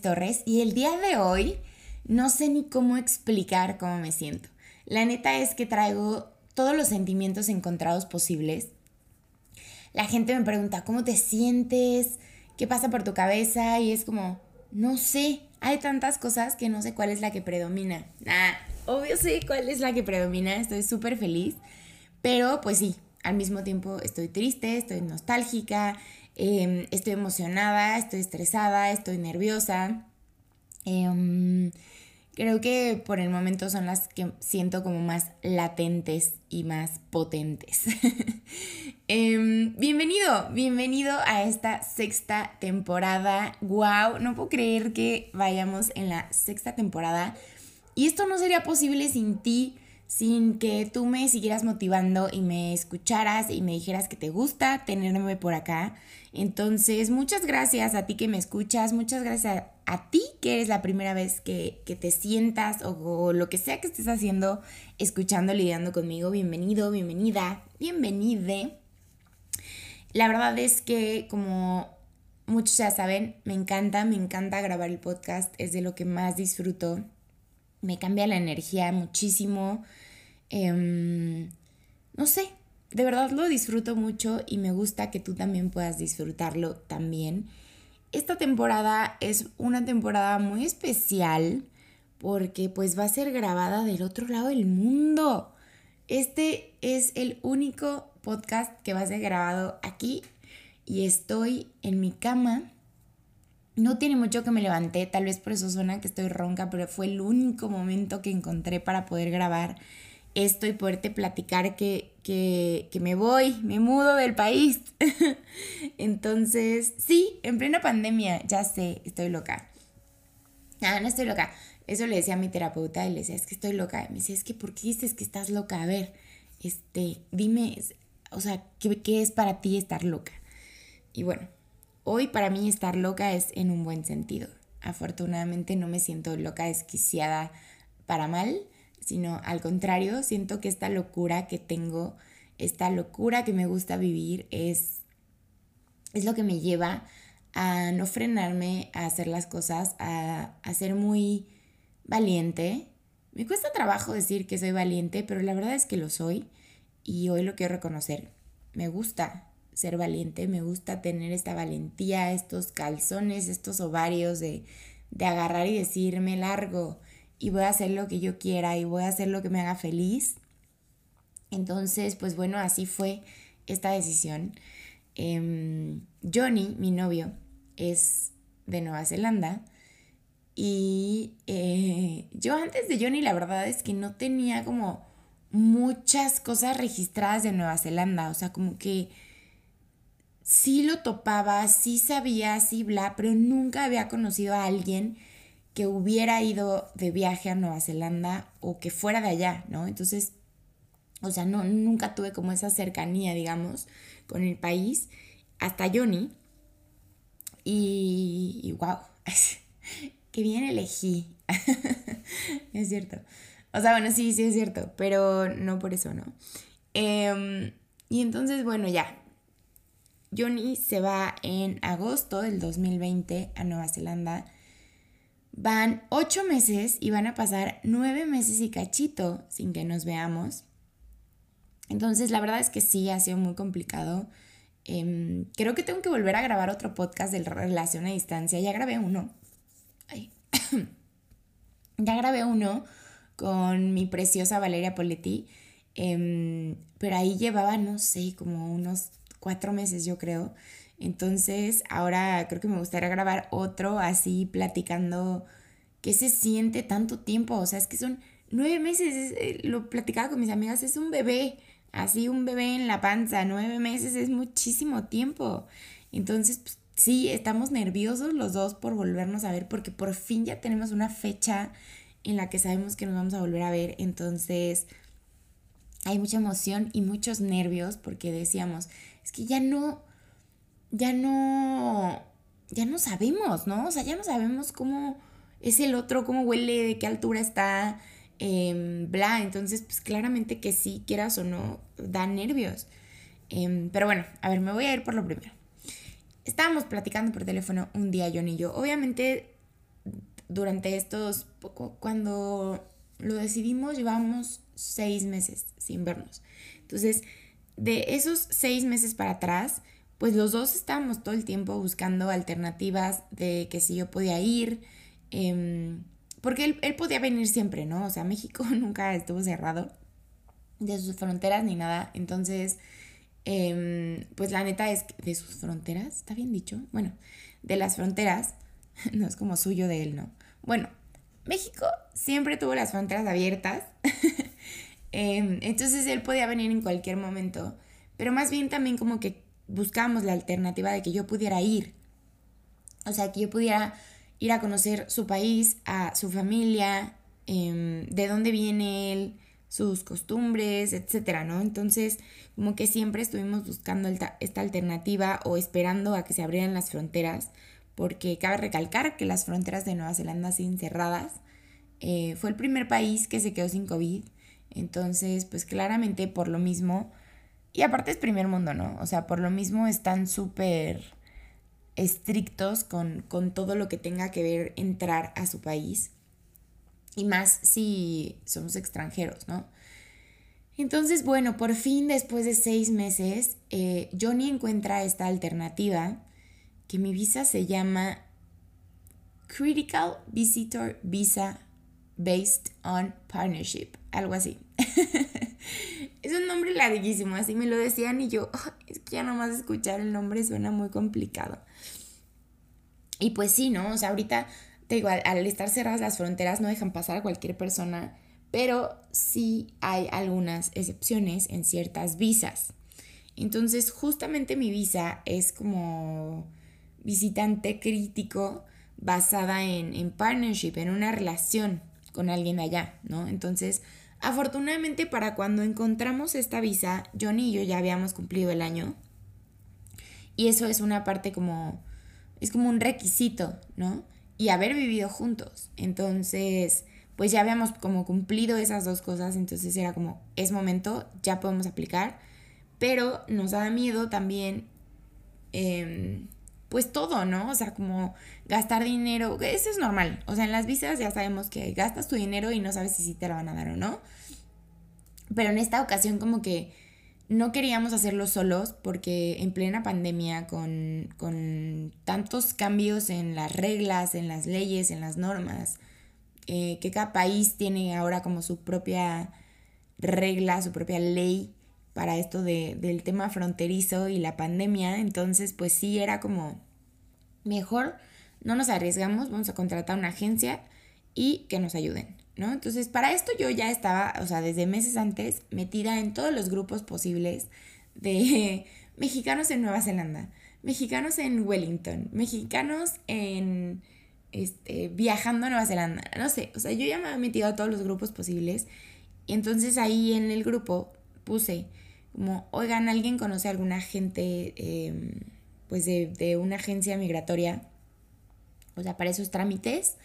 Torres y el día de hoy no sé ni cómo explicar cómo me siento. La neta es que traigo todos los sentimientos encontrados posibles. La gente me pregunta, ¿cómo te sientes? ¿Qué pasa por tu cabeza? Y es como, no sé, hay tantas cosas que no sé cuál es la que predomina. Ah, obvio sé cuál es la que predomina, estoy súper feliz, pero pues sí, al mismo tiempo estoy triste, estoy nostálgica, em, estoy emocionada, estoy estresada, estoy nerviosa. Em, creo que por el momento son las que siento como más latentes y más potentes. Em, bienvenido, bienvenido a esta sexta temporada. ¡Wow! No puedo creer que vayamos en la sexta temporada. Y esto no sería posible sin ti sin que tú me siguieras motivando y me escucharas y me dijeras que te gusta tenerme por acá. Entonces, muchas gracias a ti que me escuchas, muchas gracias a, ti que eres la primera vez que, te sientas o, o, lo que sea que estés haciendo, escuchando, lidiando conmigo. Bienvenido, bienvenida, bienvenide. La verdad es que como muchos ya saben, me encanta, me encanta grabar el podcast, es de lo que más disfruto me cambia la energía muchísimo. Em, no sé, de verdad lo disfruto mucho y me gusta que tú también puedas disfrutarlo también. Esta temporada es una temporada muy especial porque pues va a ser grabada del otro lado del mundo. Este es el único podcast que va a ser grabado aquí y estoy en mi cama no tiene mucho que me levanté, tal vez por eso suena que estoy ronca, pero fue el único momento que encontré para poder grabar esto y poderte platicar que, que, que me voy, me mudo del país. Entonces, sí, en plena pandemia, ya sé, estoy loca. Ah, no estoy loca. Eso le decía a mi terapeuta y le decía, es que estoy loca. me decía, es que ¿por qué dices que estás loca? A ver, este, dime, o sea, ¿qué, qué es para ti estar loca? Y bueno, Hoy para mí estar loca es en un buen sentido. Afortunadamente no me siento loca, desquiciada para mal, sino al contrario, siento que esta locura que tengo, esta locura que me gusta vivir es, es lo que me lleva a no frenarme, a hacer las cosas, a, a ser muy valiente. Me cuesta trabajo decir que soy valiente, pero la verdad es que lo soy y hoy lo quiero reconocer. Me gusta, ser valiente, me gusta tener esta valentía, estos calzones, estos ovarios de, de agarrar y decirme largo y voy a hacer lo que yo quiera y voy a hacer lo que me haga feliz. Entonces, pues bueno, así fue esta decisión. Em, Johnny, mi novio, es de Nueva Zelanda. Y eh, yo antes de Johnny la verdad es que no tenía como muchas cosas registradas de Nueva Zelanda. O sea, como que sí lo topaba, sí sabía, sí bla, pero nunca había conocido a alguien que hubiera ido de viaje a Nueva Zelanda o que fuera de allá, ¿no? Entonces, o sea, no, nunca tuve como esa cercanía, digamos, con el país, hasta Johnny. Y, wow, qué bien elegí. es cierto. O sea, bueno, sí, sí es cierto, pero no por eso, ¿no? Em, y entonces, bueno, ya, Johnny se va en agosto del 2020 a Nueva Zelanda. Van ocho meses y van a pasar nueve meses y cachito sin que nos veamos. Entonces, la verdad es que sí, ha sido muy complicado. Em, creo que tengo que volver a grabar otro podcast de relación a distancia. Ya grabé uno. ya grabé uno con mi preciosa Valeria Poletti. Em, pero ahí llevaba, no sé, como unos cuatro meses yo creo. Entonces ahora creo que me gustaría grabar otro así platicando qué se siente tanto tiempo. O sea, es que son nueve meses, eh, lo platicaba con mis amigas, es un bebé, así un bebé en la panza, nueve meses es muchísimo tiempo. Entonces, pues, sí, estamos nerviosos los dos por volvernos a ver porque por fin ya tenemos una fecha en la que sabemos que nos vamos a volver a ver. Entonces, hay mucha emoción y muchos nervios porque decíamos, es que ya no, ya no, ya no sabemos, ¿no? O sea, ya no sabemos cómo es el otro, cómo huele, de qué altura está, em, bla. Entonces, pues claramente que sí, quieras o no, da nervios. Em, pero bueno, a ver, me voy a ir por lo primero. estábamos platicando por teléfono un día, John y yo. Obviamente, durante estos, cuando lo decidimos, llevamos seis meses sin vernos. Entonces, de esos seis meses para atrás, pues los dos estábamos todo el tiempo buscando alternativas de que si yo podía ir, em, porque él, él, podía venir siempre, ¿no? O sea, México nunca estuvo cerrado de sus fronteras ni nada. Entonces, em, pues la neta es que de sus fronteras, ¿está bien dicho? Bueno, de las fronteras, no es como suyo de él, ¿no? Bueno, México siempre tuvo las fronteras abiertas. Em, entonces él podía venir en cualquier momento. Pero más bien también como que buscábamos la alternativa de que yo pudiera ir. O sea, que yo pudiera ir a conocer su país, a su familia, em, de dónde viene él, sus costumbres, etcétera, ¿no? Entonces, como que siempre estuvimos buscando esta alternativa o esperando a que se abrieran las fronteras, porque cabe recalcar que las fronteras de Nueva Zelanda siguen cerradas. Eh, fue el primer país que se quedó sin COVID, entonces, pues claramente por lo mismo, y aparte es primer mundo, ¿no? O sea, por lo mismo están súper estrictos con, con todo lo que tenga que ver entrar a su país. Y más si somos extranjeros, ¿no? Entonces, bueno, por fin después de seis meses, eh, Johnny encuentra esta alternativa que mi visa se llama Critical Visitor Visa Based on Partnership, algo así. es un nombre larguísimo, así me lo decían y yo, es que ya nomás escuchar el nombre suena muy complicado. Y pues sí, ¿no? O sea, ahorita te digo, al, estar cerradas las fronteras no dejan pasar a cualquier persona, pero sí hay algunas excepciones en ciertas visas. Entonces, justamente mi visa es como visitante crítico basada en, en partnership, en una relación con alguien allá, ¿no? Entonces, afortunadamente para cuando encontramos esta visa, Johnny y yo ya habíamos cumplido el año. Y eso es una parte como, es como un requisito, ¿no? y haber vivido juntos. Entonces, pues ya habíamos como cumplido esas dos cosas, entonces era como, es momento, ya podemos aplicar, pero nos da miedo también, em, pues todo, ¿no? O sea, como gastar dinero, eso es normal, o sea, en las visas ya sabemos que gastas tu dinero y no sabes si sí te lo van a dar o no, pero en esta ocasión como que no queríamos hacerlo solos porque en plena pandemia, con, tantos cambios en las reglas, en las leyes, en las normas, eh, que cada país tiene ahora como su propia regla, su propia ley para esto del tema fronterizo y la pandemia, entonces pues sí era como mejor no nos arriesgamos, vamos a contratar una agencia y que nos ayuden. ¿no? Entonces, para esto yo ya estaba, o sea, desde meses antes, metida en todos los grupos posibles de mexicanos en Nueva Zelanda, mexicanos en Wellington, mexicanos en este, viajando a Nueva Zelanda, no sé, o sea, yo ya me había metido a todos los grupos posibles y entonces ahí en el grupo puse como, oigan, ¿alguien conoce a alguna gente, em, pues de, de una agencia migratoria? O sea, para esos trámites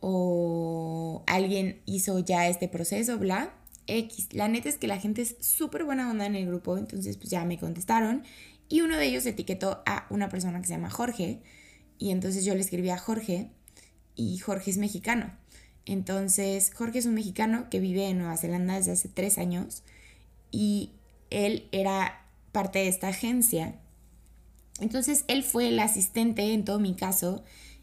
o alguien hizo ya este proceso, bla. X. La neta es que la gente es súper buena onda en el grupo, entonces pues ya me contestaron y uno de ellos etiquetó a una persona que se llama Jorge y entonces yo le escribí a Jorge y Jorge es mexicano. Entonces Jorge es un mexicano que vive en Nueva Zelanda desde hace tres años y él era parte de esta agencia. Entonces él fue el asistente en todo mi caso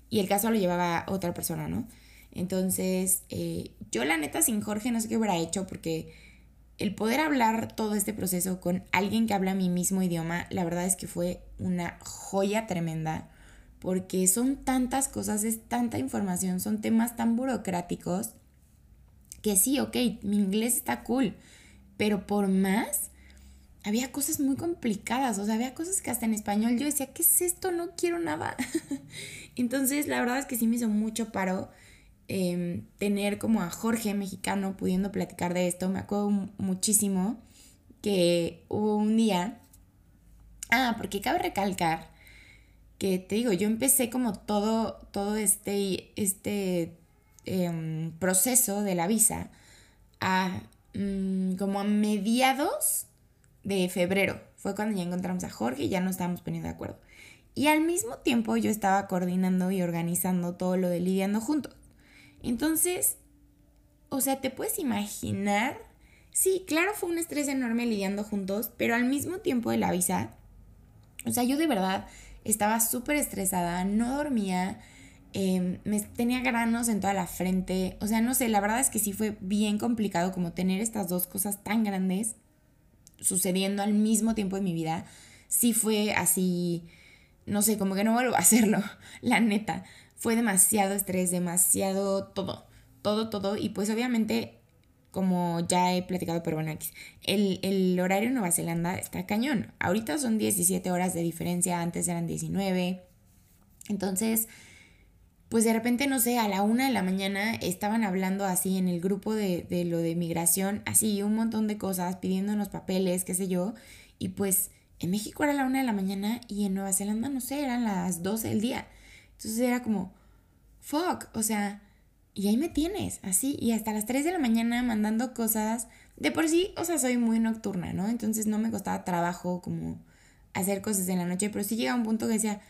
y el caso lo llevaba otra persona, ¿no? Entonces, eh, yo la neta sin Jorge no sé qué hubiera hecho porque el poder hablar todo este proceso con alguien que habla mi mismo idioma, la verdad es que fue una joya tremenda porque son tantas cosas, es tanta información, son temas tan burocráticos que sí, ok, mi inglés está cool, pero por más había cosas muy complicadas, o sea, había cosas que hasta en español yo decía, ¿qué es esto? No quiero nada. Entonces, la verdad es que sí me hizo mucho paro Em, tener como a Jorge mexicano pudiendo platicar de esto. Me acuerdo muchísimo que hubo un día... Ah, porque cabe recalcar que te digo, yo empecé como todo, todo este, este em, proceso de la visa a mm, como a mediados de febrero. Fue cuando ya encontramos a Jorge y ya nos estábamos poniendo de acuerdo. Y al mismo tiempo yo estaba coordinando y organizando todo lo de lidiando juntos. Entonces, o sea, te puedes imaginar, sí, claro fue un estrés enorme lidiando juntos, pero al mismo tiempo de la visa, o sea, yo de verdad estaba súper estresada, no dormía, em, me tenía granos en toda la frente, o sea, no sé, la verdad es que sí fue bien complicado como tener estas dos cosas tan grandes sucediendo al mismo tiempo en mi vida, sí fue así no sé, como que no vuelvo a hacerlo, la neta. Fue demasiado estrés, demasiado todo, todo, todo. Y pues obviamente, como ya he platicado, pero bueno, el, el horario en Nueva Zelanda está cañón. Ahorita son 17 horas de diferencia, antes eran 19. Entonces, pues de repente, no sé, a la una de la mañana estaban hablando así en el grupo de, de lo de migración, así un montón de cosas, pidiéndonos papeles, qué sé yo. Y pues en México era la una de la mañana y en Nueva Zelanda, no sé, eran las 12 del día. Entonces era como, fuck, o sea, y ahí me tienes, así, y hasta las 3 de la mañana mandando cosas. De por sí, o sea, soy muy nocturna, ¿no? Entonces no me costaba trabajo como hacer cosas en la noche, pero sí llega un punto que decía,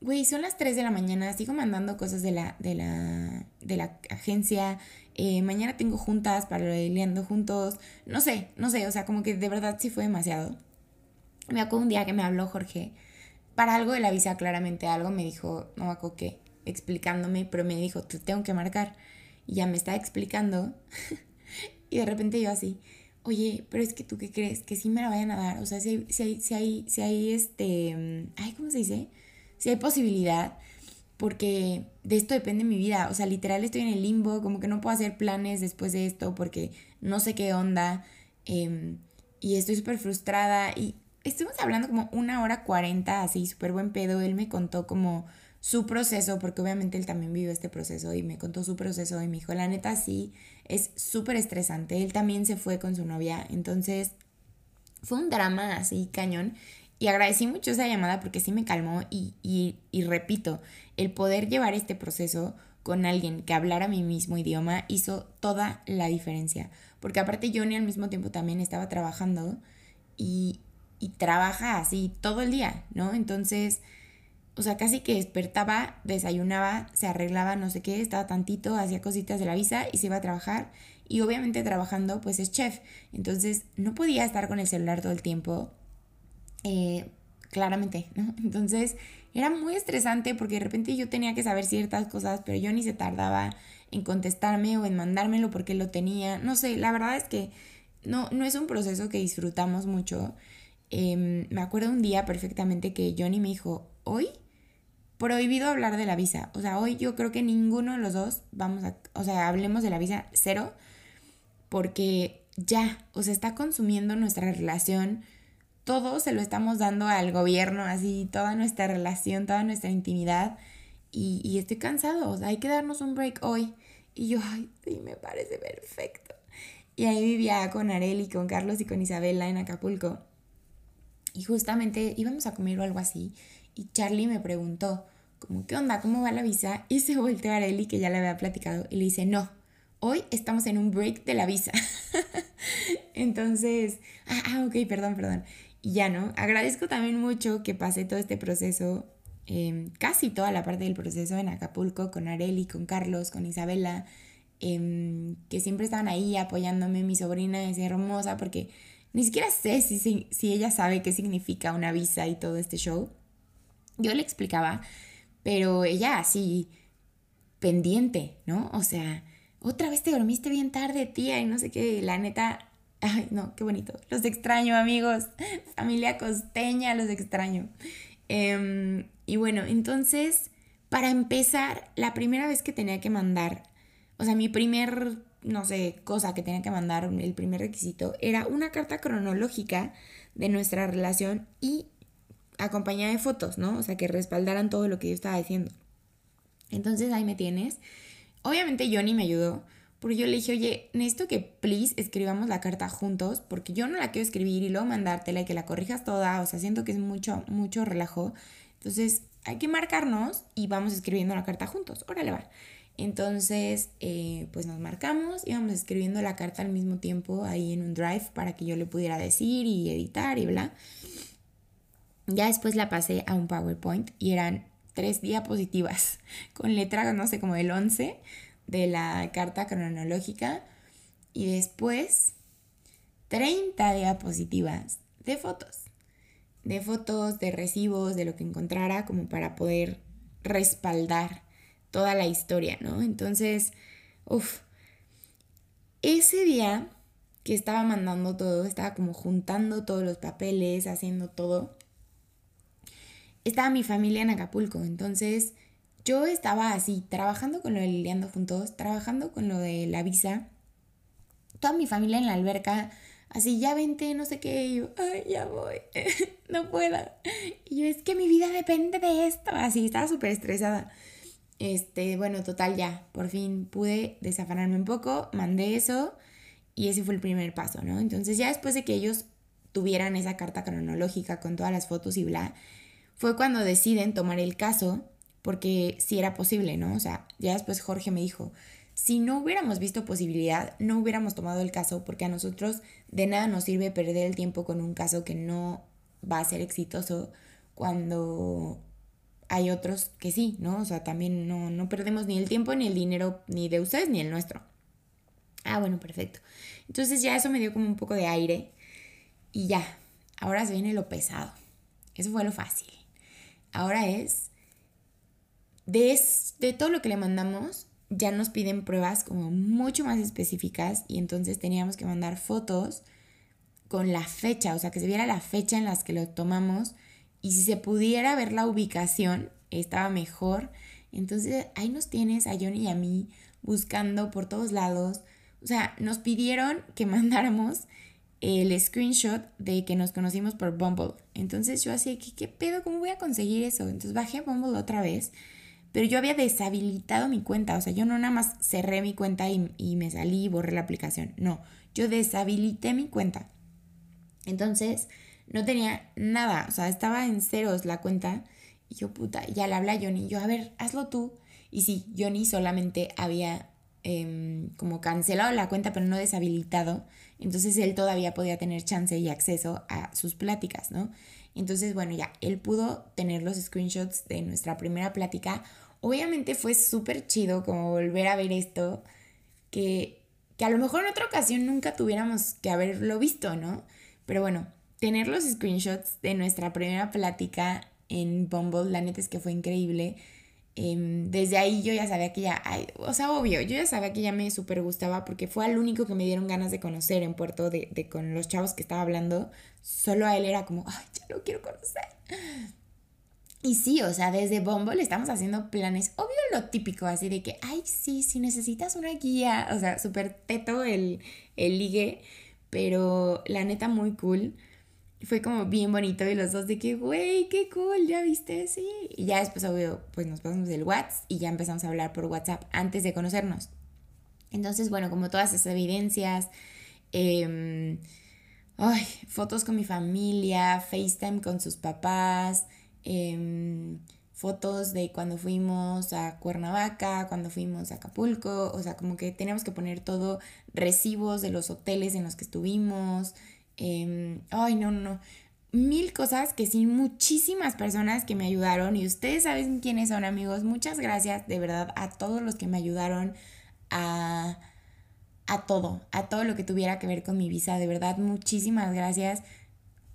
güey, son las 3 de la mañana, sigo mandando cosas de la, de la, de la agencia, eh, mañana tengo juntas para lo de juntos, no sé, no sé, o sea, como que de verdad sí fue demasiado. Me acuerdo un día que me habló Jorge para algo de la visa, claramente algo, me dijo, no me acuerdo qué, explicándome, pero me dijo, te tengo que marcar. Y ya me estaba explicando. y de repente yo así, oye, pero es que tú qué crees, que sí me la vayan a dar. O sea, si si hay, si hay, si hay este, ay, ¿cómo se dice? Si hay posibilidad, porque de esto depende mi vida. O sea, literal estoy en el limbo, como que no puedo hacer planes después de esto porque no sé qué onda. Em, y estoy súper frustrada y estuvimos hablando como una hora cuarenta, así, súper buen pedo. Él me contó como su proceso, porque obviamente él también vivió este proceso y me contó su proceso y me dijo, la neta sí, es súper estresante. Él también se fue con su novia, entonces fue un drama así cañón. Y agradecí mucho esa llamada porque sí me calmó y, y, repito, el poder llevar este proceso con alguien que hablara mi mismo idioma hizo toda la diferencia. Porque aparte yo al mismo tiempo también estaba trabajando y, y trabaja así todo el día, ¿no? Entonces, o sea, casi que despertaba, desayunaba, se arreglaba, no sé qué, estaba tantito, hacía cositas de la visa y se iba a trabajar. Y obviamente trabajando, pues es chef. Entonces, no podía estar con el celular todo el tiempo. Eh, claramente, ¿no? Entonces, era muy estresante porque de repente yo tenía que saber ciertas cosas, pero yo ni se tardaba en contestarme o en mandármelo porque lo tenía. No sé, la verdad es que no, no es un proceso que disfrutamos mucho. Em, me acuerdo un día perfectamente que Johnny me dijo, hoy prohibido hablar de la visa. O sea, hoy yo creo que ninguno de los dos vamos a, o sea, hablemos de la visa cero, porque ya, o sea, está consumiendo nuestra relación. Todo se lo estamos dando al gobierno, así, toda nuestra relación, toda nuestra intimidad. Y, y estoy cansado, hay que darnos un break hoy. Y yo, ay, sí, me parece perfecto. Y ahí vivía con Areli, con Carlos y con Isabela en Acapulco. Y justamente íbamos a comer o algo así. Y Charlie me preguntó, como, ¿qué onda? ¿Cómo va la visa? Y se volteó a Arely, que ya le había platicado, y le dice, no, hoy estamos en un break de la visa. Entonces, ah, ah, ok, perdón, perdón. Y ya no, agradezco también mucho que pasé todo este proceso, em, casi toda la parte del proceso en Acapulco, con Areli, con Carlos, con Isabela, em, que siempre estaban ahí apoyándome. Mi sobrina es hermosa porque ni siquiera sé si, si, ella sabe qué significa una visa y todo este show. Yo le explicaba, pero ella así, pendiente, ¿no? O sea, otra vez te dormiste bien tarde, tía, y no sé qué, la neta, ay, no, qué bonito. Los extraño, amigos. Familia costeña, los extraño. Em, y bueno, entonces, para empezar, la primera vez que tenía que mandar, o sea, mi primer no sé, cosa que tenía que mandar, el primer requisito, era una carta cronológica de nuestra relación y acompañada de fotos, ¿no? O sea, que respaldaran todo lo que yo estaba diciendo. Entonces ahí me tienes. Obviamente Johnny me ayudó, porque yo le dije, oye, necesito que please escribamos la carta juntos, porque yo no la quiero escribir y luego mandártela y que la corrijas toda, o sea, siento que es mucho, mucho relajo. Entonces hay que marcarnos y vamos escribiendo la carta juntos. Órale, va. Entonces, eh, pues nos marcamos, íbamos escribiendo la carta al mismo tiempo ahí en un drive para que yo le pudiera decir y editar y bla. Ya después la pasé a un PowerPoint y eran tres diapositivas con letra, no sé, como el 11 de la carta cronológica y después 30 diapositivas de fotos. De fotos, de recibos, de lo que encontrara como para poder respaldar toda la historia, ¿no? Entonces, uff, ese día que estaba mandando todo, estaba como juntando todos los papeles, haciendo todo, estaba mi familia en Acapulco, entonces yo estaba así, trabajando con lo de Liliando Juntos, trabajando con lo de la visa, toda mi familia en la alberca, así, ya vente, no sé qué, y yo, ay, ya voy, no puedo. Y yo, es que mi vida depende de esto, así, estaba súper estresada. Este, bueno, total, ya, por fin pude desafanarme un poco, mandé eso y ese fue el primer paso, ¿no? Entonces ya después de que ellos tuvieran esa carta cronológica con todas las fotos y bla, fue cuando deciden tomar el caso, porque sí era posible, ¿no? O sea, ya después Jorge me dijo, si no hubiéramos visto posibilidad, no hubiéramos tomado el caso, porque a nosotros de nada nos sirve perder el tiempo con un caso que no va a ser exitoso cuando hay otros que sí, ¿no? O sea, también no, no perdemos ni el tiempo, ni el dinero, ni de ustedes, ni el nuestro. Ah, bueno, perfecto. Entonces ya eso me dio como un poco de aire y ya, ahora se viene lo pesado. Eso fue lo fácil ahora es, de, todo lo que le mandamos, ya nos piden pruebas como mucho más específicas y entonces teníamos que mandar fotos con la fecha, o sea, que se viera la fecha en las que lo tomamos y si se pudiera ver la ubicación, estaba mejor. Entonces ahí nos tienes a Johnny y a mí buscando por todos lados. O sea, nos pidieron que mandáramos el screenshot de que nos conocimos por Bumble. Entonces yo así, ¿qué, ¿qué pedo? ¿Cómo voy a conseguir eso? Entonces bajé Bumble otra vez, pero yo había deshabilitado mi cuenta. O sea, yo no nada más cerré mi cuenta y, y me salí y borré la aplicación. No, yo deshabilité mi cuenta. Entonces no tenía nada, o sea, estaba en ceros la cuenta. Y yo, puta, ya le hablé a Johnny. Yo, a ver, hazlo tú. Y sí, Johnny solamente había Em, como cancelado la cuenta pero no deshabilitado, entonces él todavía podía tener chance y acceso a sus pláticas, ¿no? Entonces, bueno, ya, él pudo tener los screenshots de nuestra primera plática. Obviamente fue súper chido como volver a ver esto, que, que a lo mejor en otra ocasión nunca tuviéramos que haberlo visto, ¿no? Pero bueno, tener los screenshots de nuestra primera plática en Bumble, la neta es que fue increíble Em, desde ahí yo ya sabía que ya, o sea, obvio, yo ya sabía que ya me súper gustaba porque fue al único que me dieron ganas de conocer en Puerto de, de, con los chavos que estaba hablando. Solo a él era como, ay, ya lo quiero conocer. Y sí, o sea, desde Bumble estamos haciendo planes, obvio lo típico, así de que, ay, sí, si necesitas una guía, o sea, súper teto el, el ligue, pero la neta muy cool fue como bien bonito y los dos de que, güey, qué cool, ya viste, sí. Y ya después, obvio, pues nos pasamos del WhatsApp y ya empezamos a hablar por WhatsApp antes de conocernos. Entonces, bueno, como todas esas evidencias, em, ay, fotos con mi familia, FaceTime con sus papás, em, fotos de cuando fuimos a Cuernavaca, cuando fuimos a Acapulco, o sea, como que teníamos que poner todo, recibos de los hoteles en los que estuvimos, Em, ay, no, no, no. Mil cosas que sí, muchísimas personas que me ayudaron y ustedes saben quiénes son amigos. Muchas gracias de verdad a todos los que me ayudaron a, a todo, a todo lo que tuviera que ver con mi visa. De verdad, muchísimas gracias.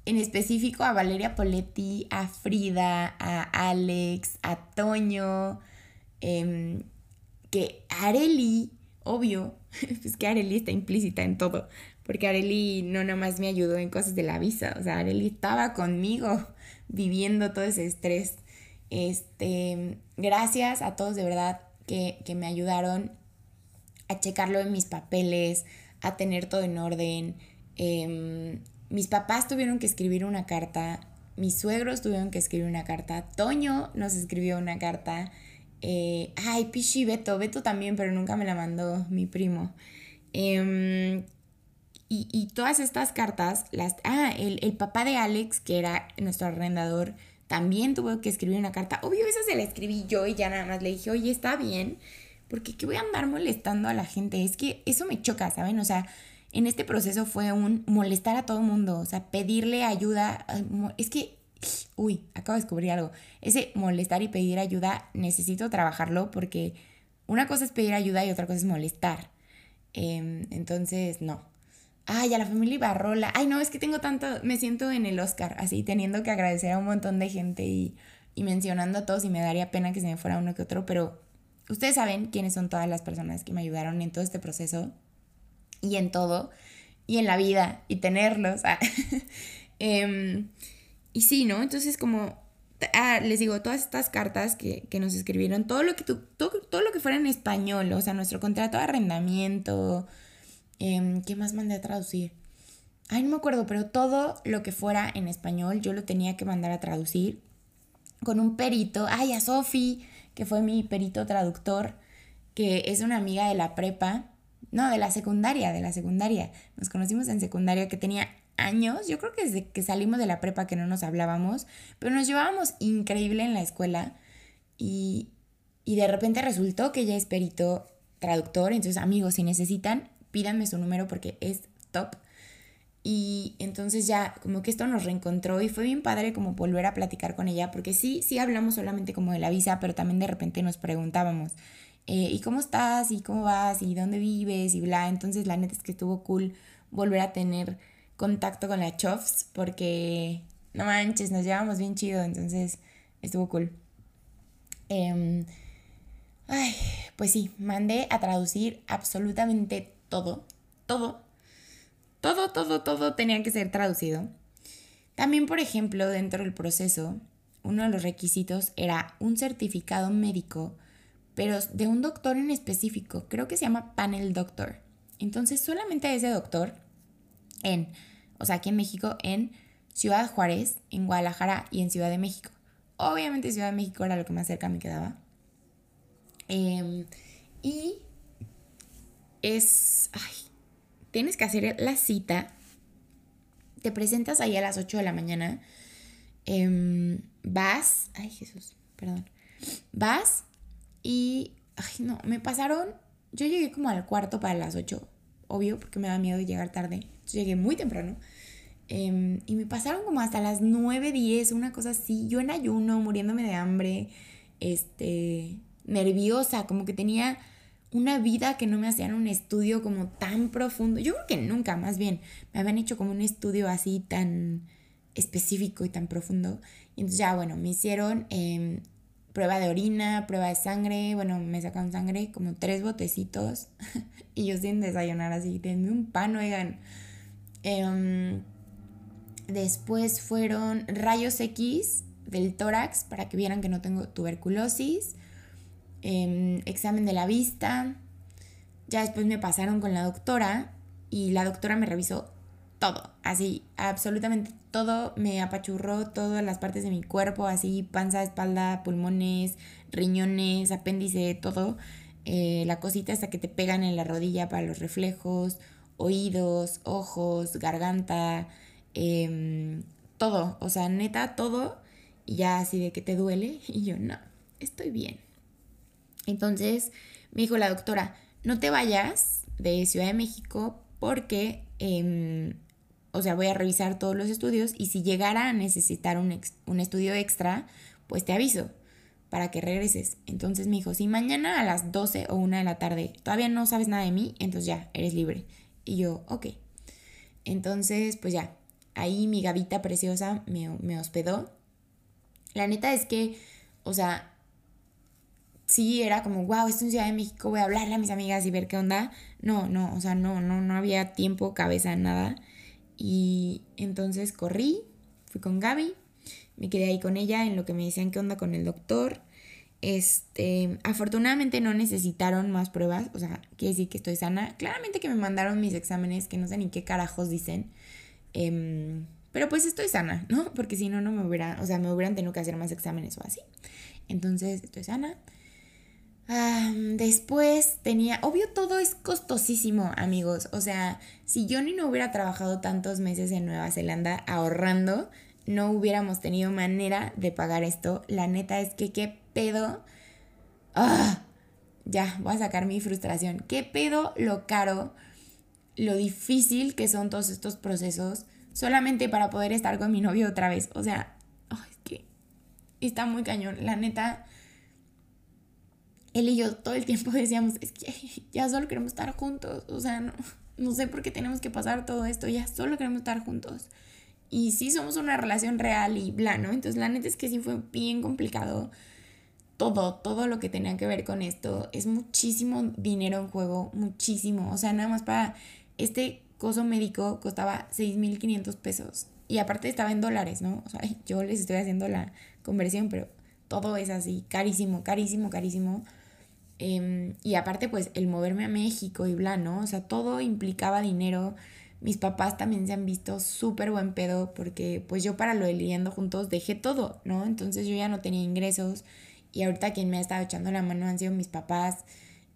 En específico a Valeria Poletti, a Frida, a Alex, a Toño, eh, que Areli, obvio, pues que Areli está implícita en todo, porque Areli no nomás me ayudó en cosas de la visa, o sea, Areli estaba conmigo viviendo todo ese estrés. Este, gracias a todos de verdad que, me ayudaron a checarlo en mis papeles, a tener todo en orden. Em, mis papás tuvieron que escribir una carta, mis suegros tuvieron que escribir una carta, Toño nos escribió una carta. Eh, ay, Pichi Beto, Beto también, pero nunca me la mandó mi primo. Eh, y, todas estas cartas, las, ah, el, el, papá de Alex, que era nuestro arrendador, también tuvo que escribir una carta. Obvio, esa se la escribí yo y ya nada más le dije, oye, está bien, porque ¿qué voy a andar molestando a la gente? Es que eso me choca, ¿saben? O sea, en este proceso fue un molestar a todo el mundo, o sea, pedirle ayuda. Es que uy, acabo de descubrir algo. Ese molestar y pedir ayuda, necesito trabajarlo porque una cosa es pedir ayuda y otra cosa es molestar. Em, entonces, no. Ay, a la familia Ibarrola. Ay, no, es que tengo tanto, me siento en el Oscar, así teniendo que agradecer a un montón de gente y, y mencionando a todos y me daría pena que se me fuera uno que otro, pero ustedes saben quiénes son todas las personas que me ayudaron en todo este proceso y en todo, y en la vida, y tenerlos. Ah. Em, y sí, ¿no? Entonces como, ah, les digo, todas estas cartas que, nos escribieron, todo lo que, todo, todo, lo que fuera en español, o sea, nuestro contrato de arrendamiento, em, ¿qué más mandé a traducir? Ay, no me acuerdo, pero todo lo que fuera en español yo lo tenía que mandar a traducir con un perito. Ay, a Sofi, que fue mi perito traductor, que es una amiga de la prepa no, de la secundaria, de la secundaria. Nos conocimos en secundaria que tenía años, yo creo que desde que salimos de la prepa que no nos hablábamos, pero nos llevábamos increíble en la escuela y, y de repente resultó que ella es perito traductor, entonces amigos, si necesitan, pídanme su número porque es top. Y entonces ya como que esto nos reencontró y fue bien padre como volver a platicar con ella, porque sí, sí hablamos solamente como de la visa, pero también de repente nos preguntábamos, eh, ¿y cómo estás? ¿Y cómo vas? ¿Y dónde vives? Y bla. Entonces la neta es que estuvo cool volver a tener contacto con la Chofs porque, no manches, nos llevamos bien chido, entonces estuvo cool. Em, ay, pues sí, mandé a traducir absolutamente todo, todo, todo, todo, todo tenía que ser traducido. También, por ejemplo, dentro del proceso, uno de los requisitos era un certificado médico pero de un doctor en específico, creo que se llama Panel Doctor. Entonces solamente ese doctor en, o sea, aquí en México, en Ciudad Juárez, en Guadalajara y en Ciudad de México. Obviamente Ciudad de México era lo que más cerca me quedaba. Em, y es, ay, tienes que hacer la cita, te presentas ahí a las 8 de la mañana, em, vas, ay Jesús, perdón, vas, y, ay, no, me pasaron, yo llegué como al cuarto para las 8, obvio, porque me da miedo llegar tarde. Llegué muy temprano. Em, y me pasaron como hasta las 9, 10, una cosa así. Yo en ayuno, muriéndome de hambre, este, nerviosa, como que tenía una vida que no me hacían un estudio como tan profundo. Yo creo que nunca, más bien, me habían hecho como un estudio así tan específico y tan profundo. Y entonces ya, bueno, me hicieron em, prueba de orina, prueba de sangre, bueno, me sacan sangre, como tres botecitos, y yo sin desayunar así, denme un pan, oigan. Em, después fueron rayos X del tórax para que vieran que no tengo tuberculosis, em, examen de la vista, ya después me pasaron con la doctora y la doctora me revisó todo, así, absolutamente todo, me apachurró todas las partes de mi cuerpo, así, panza, espalda, pulmones, riñones, apéndice, todo, eh, la cosita hasta que te pegan en la rodilla para los reflejos, oídos, ojos, garganta, em, todo, o sea, neta, todo, y ya así de que te duele, y yo, no, estoy bien. Entonces, me dijo la doctora, no te vayas de Ciudad de México porque em, o sea, voy a revisar todos los estudios y si llegara a necesitar un, un estudio extra, pues te aviso para que regreses. Entonces me dijo, si mañana a las 12 o 1 de la tarde todavía no sabes nada de mí, entonces ya, eres libre. Y yo, ok. Entonces, pues ya, ahí mi gavita preciosa me, me hospedó. La neta es que, o sea, sí era como, wow, estoy en Ciudad de México, voy a hablarle a mis amigas y ver qué onda. No, no, o sea, no, no, no había tiempo, cabeza, nada. Y entonces corrí, fui con Gaby, me quedé ahí con ella en lo que me decían qué onda con el doctor. Este, afortunadamente no necesitaron más pruebas, o sea, quiere decir que estoy sana. Claramente que me mandaron mis exámenes, que no sé ni qué carajos dicen. Em, pero pues estoy sana, ¿no? Porque si no, no me hubiera, o sea, me hubieran tenido que hacer más exámenes o así. Entonces, estoy sana después tenía, obvio todo es costosísimo, amigos. O sea, si ni no hubiera trabajado tantos meses en Nueva Zelanda ahorrando, no hubiéramos tenido manera de pagar esto. La neta es que qué pedo. Ah, ya, voy a sacar mi frustración. Qué pedo lo caro, lo difícil que son todos estos procesos solamente para poder estar con mi novio otra vez. O sea, está muy cañón. La neta, él y yo todo el tiempo decíamos, es que ya solo queremos estar juntos, o sea, no, no sé por qué tenemos que pasar todo esto, ya solo queremos estar juntos. Y sí somos una relación real y bla, ¿no? Entonces la neta es que sí fue bien complicado todo, todo lo que tenía que ver con esto. Es muchísimo dinero en juego, muchísimo. O sea, nada más para este coso médico costaba 6.500 pesos. Y aparte estaba en dólares, ¿no? O sea, yo les estoy haciendo la conversión, pero todo es así, carísimo, carísimo, carísimo. Em, y aparte, pues, el moverme a México y bla, ¿no? O sea, todo implicaba dinero. Mis papás también se han visto súper buen pedo porque, pues, yo para lo de juntos dejé todo, ¿no? Entonces yo ya no tenía ingresos. Y ahorita quien me ha estado echando la mano han sido mis papás.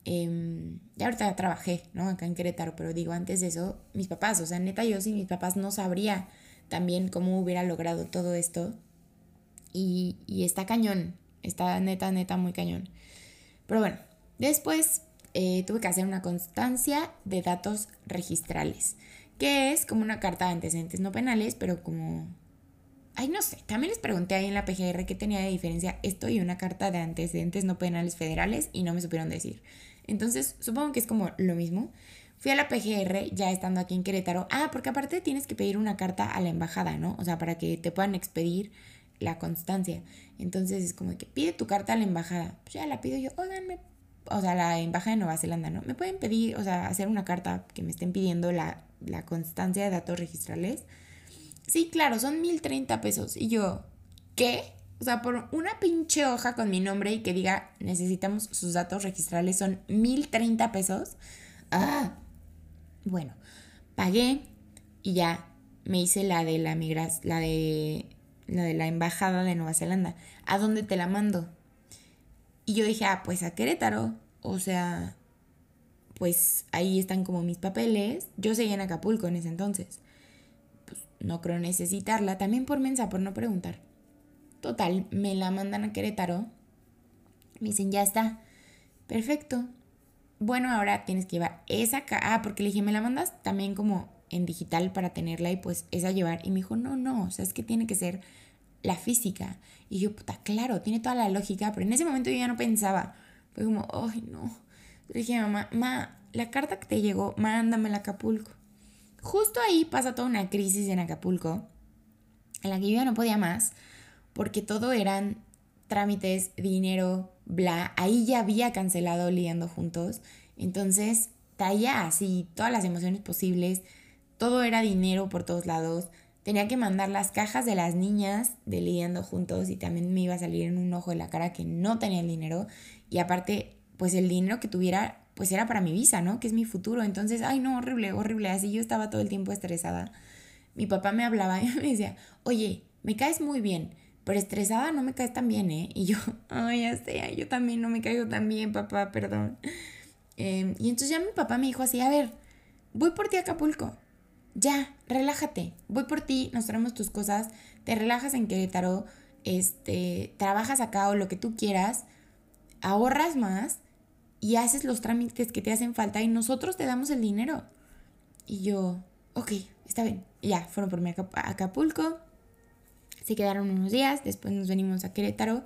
Eh, ya ahorita ya trabajé, ¿no? Acá en Querétaro, pero digo, antes de eso, mis papás, o sea, neta, yo sin mis papás no sabría también cómo hubiera logrado todo esto. Y, y está cañón, está neta, neta, muy cañón. Pero bueno, Después eh, tuve que hacer una constancia de datos registrales, que es como una carta de antecedentes no penales, pero como... Ay, no sé, también les pregunté ahí en la PGR qué tenía de diferencia esto y una carta de antecedentes no penales federales y no me supieron decir. Entonces, supongo que es como lo mismo. Fui a la PGR ya estando aquí en Querétaro. Ah, porque aparte tienes que pedir una carta a la embajada, ¿no? O sea, para que te puedan expedir la constancia. Entonces es como que pide tu carta a la embajada. Pues ya la pido yo, oigan, ¿me o sea, la embajada de Nueva Zelanda, ¿no? Me pueden pedir, o sea, hacer una carta que me estén pidiendo la, constancia de datos registrales. Sí, claro, son 1030 pesos. Y yo, ¿qué? O sea, por una pinche hoja con mi nombre y que diga necesitamos sus datos registrales son 1030 pesos. Ah, bueno, pagué y ya me hice la de la migras, la de la de la embajada de Nueva Zelanda. ¿A dónde te la mando? Y yo dije, ah, pues a Querétaro. O sea, pues ahí están como mis papeles. Yo seguía en Acapulco en ese entonces. Pues no creo necesitarla. También por mensa, por no preguntar. Total, me la mandan a Querétaro. Me dicen, ya está. Perfecto. Bueno, ahora tienes que llevar esa... Ah, porque le dije, ¿me la mandas también como en digital para tenerla y pues esa llevar? Y me dijo, no, no, o sea, es que tiene que ser la física. Y yo, puta, claro, tiene toda la lógica, pero en ese momento yo ya no pensaba. Fue como, ay, no. Le dije a mamá, ma, la carta que te llegó, mándamela a Acapulco. Justo ahí pasa toda una crisis en Acapulco, en la que yo ya no podía más, porque todo eran trámites, dinero, bla. Ahí ya había cancelado lidiando juntos. Entonces, traía así todas las emociones posibles. Todo era dinero por todos lados tenía que mandar las cajas de las niñas de lidiando juntos y también me iba a salir en un ojo de la cara que no tenía el dinero y aparte pues el dinero que tuviera pues era para mi visa, ¿no? Que es mi futuro. Entonces, ay no, horrible, horrible. Así yo estaba todo el tiempo estresada. Mi papá me hablaba y me decía, oye, me caes muy bien, pero estresada no me caes tan bien, ¿eh? Y yo, ay, ya sé, yo también no me caigo tan bien, papá, perdón. Em, y entonces ya mi papá me dijo así, a ver, voy por ti a Acapulco ya, relájate, voy por ti, nos traemos tus cosas, te relajas en Querétaro, este, trabajas acá o lo que tú quieras, ahorras más y haces los trámites que te hacen falta y nosotros te damos el dinero. Y yo, ok, está bien. ya, fueron por mí a Acapulco, se quedaron unos días, después nos venimos a Querétaro.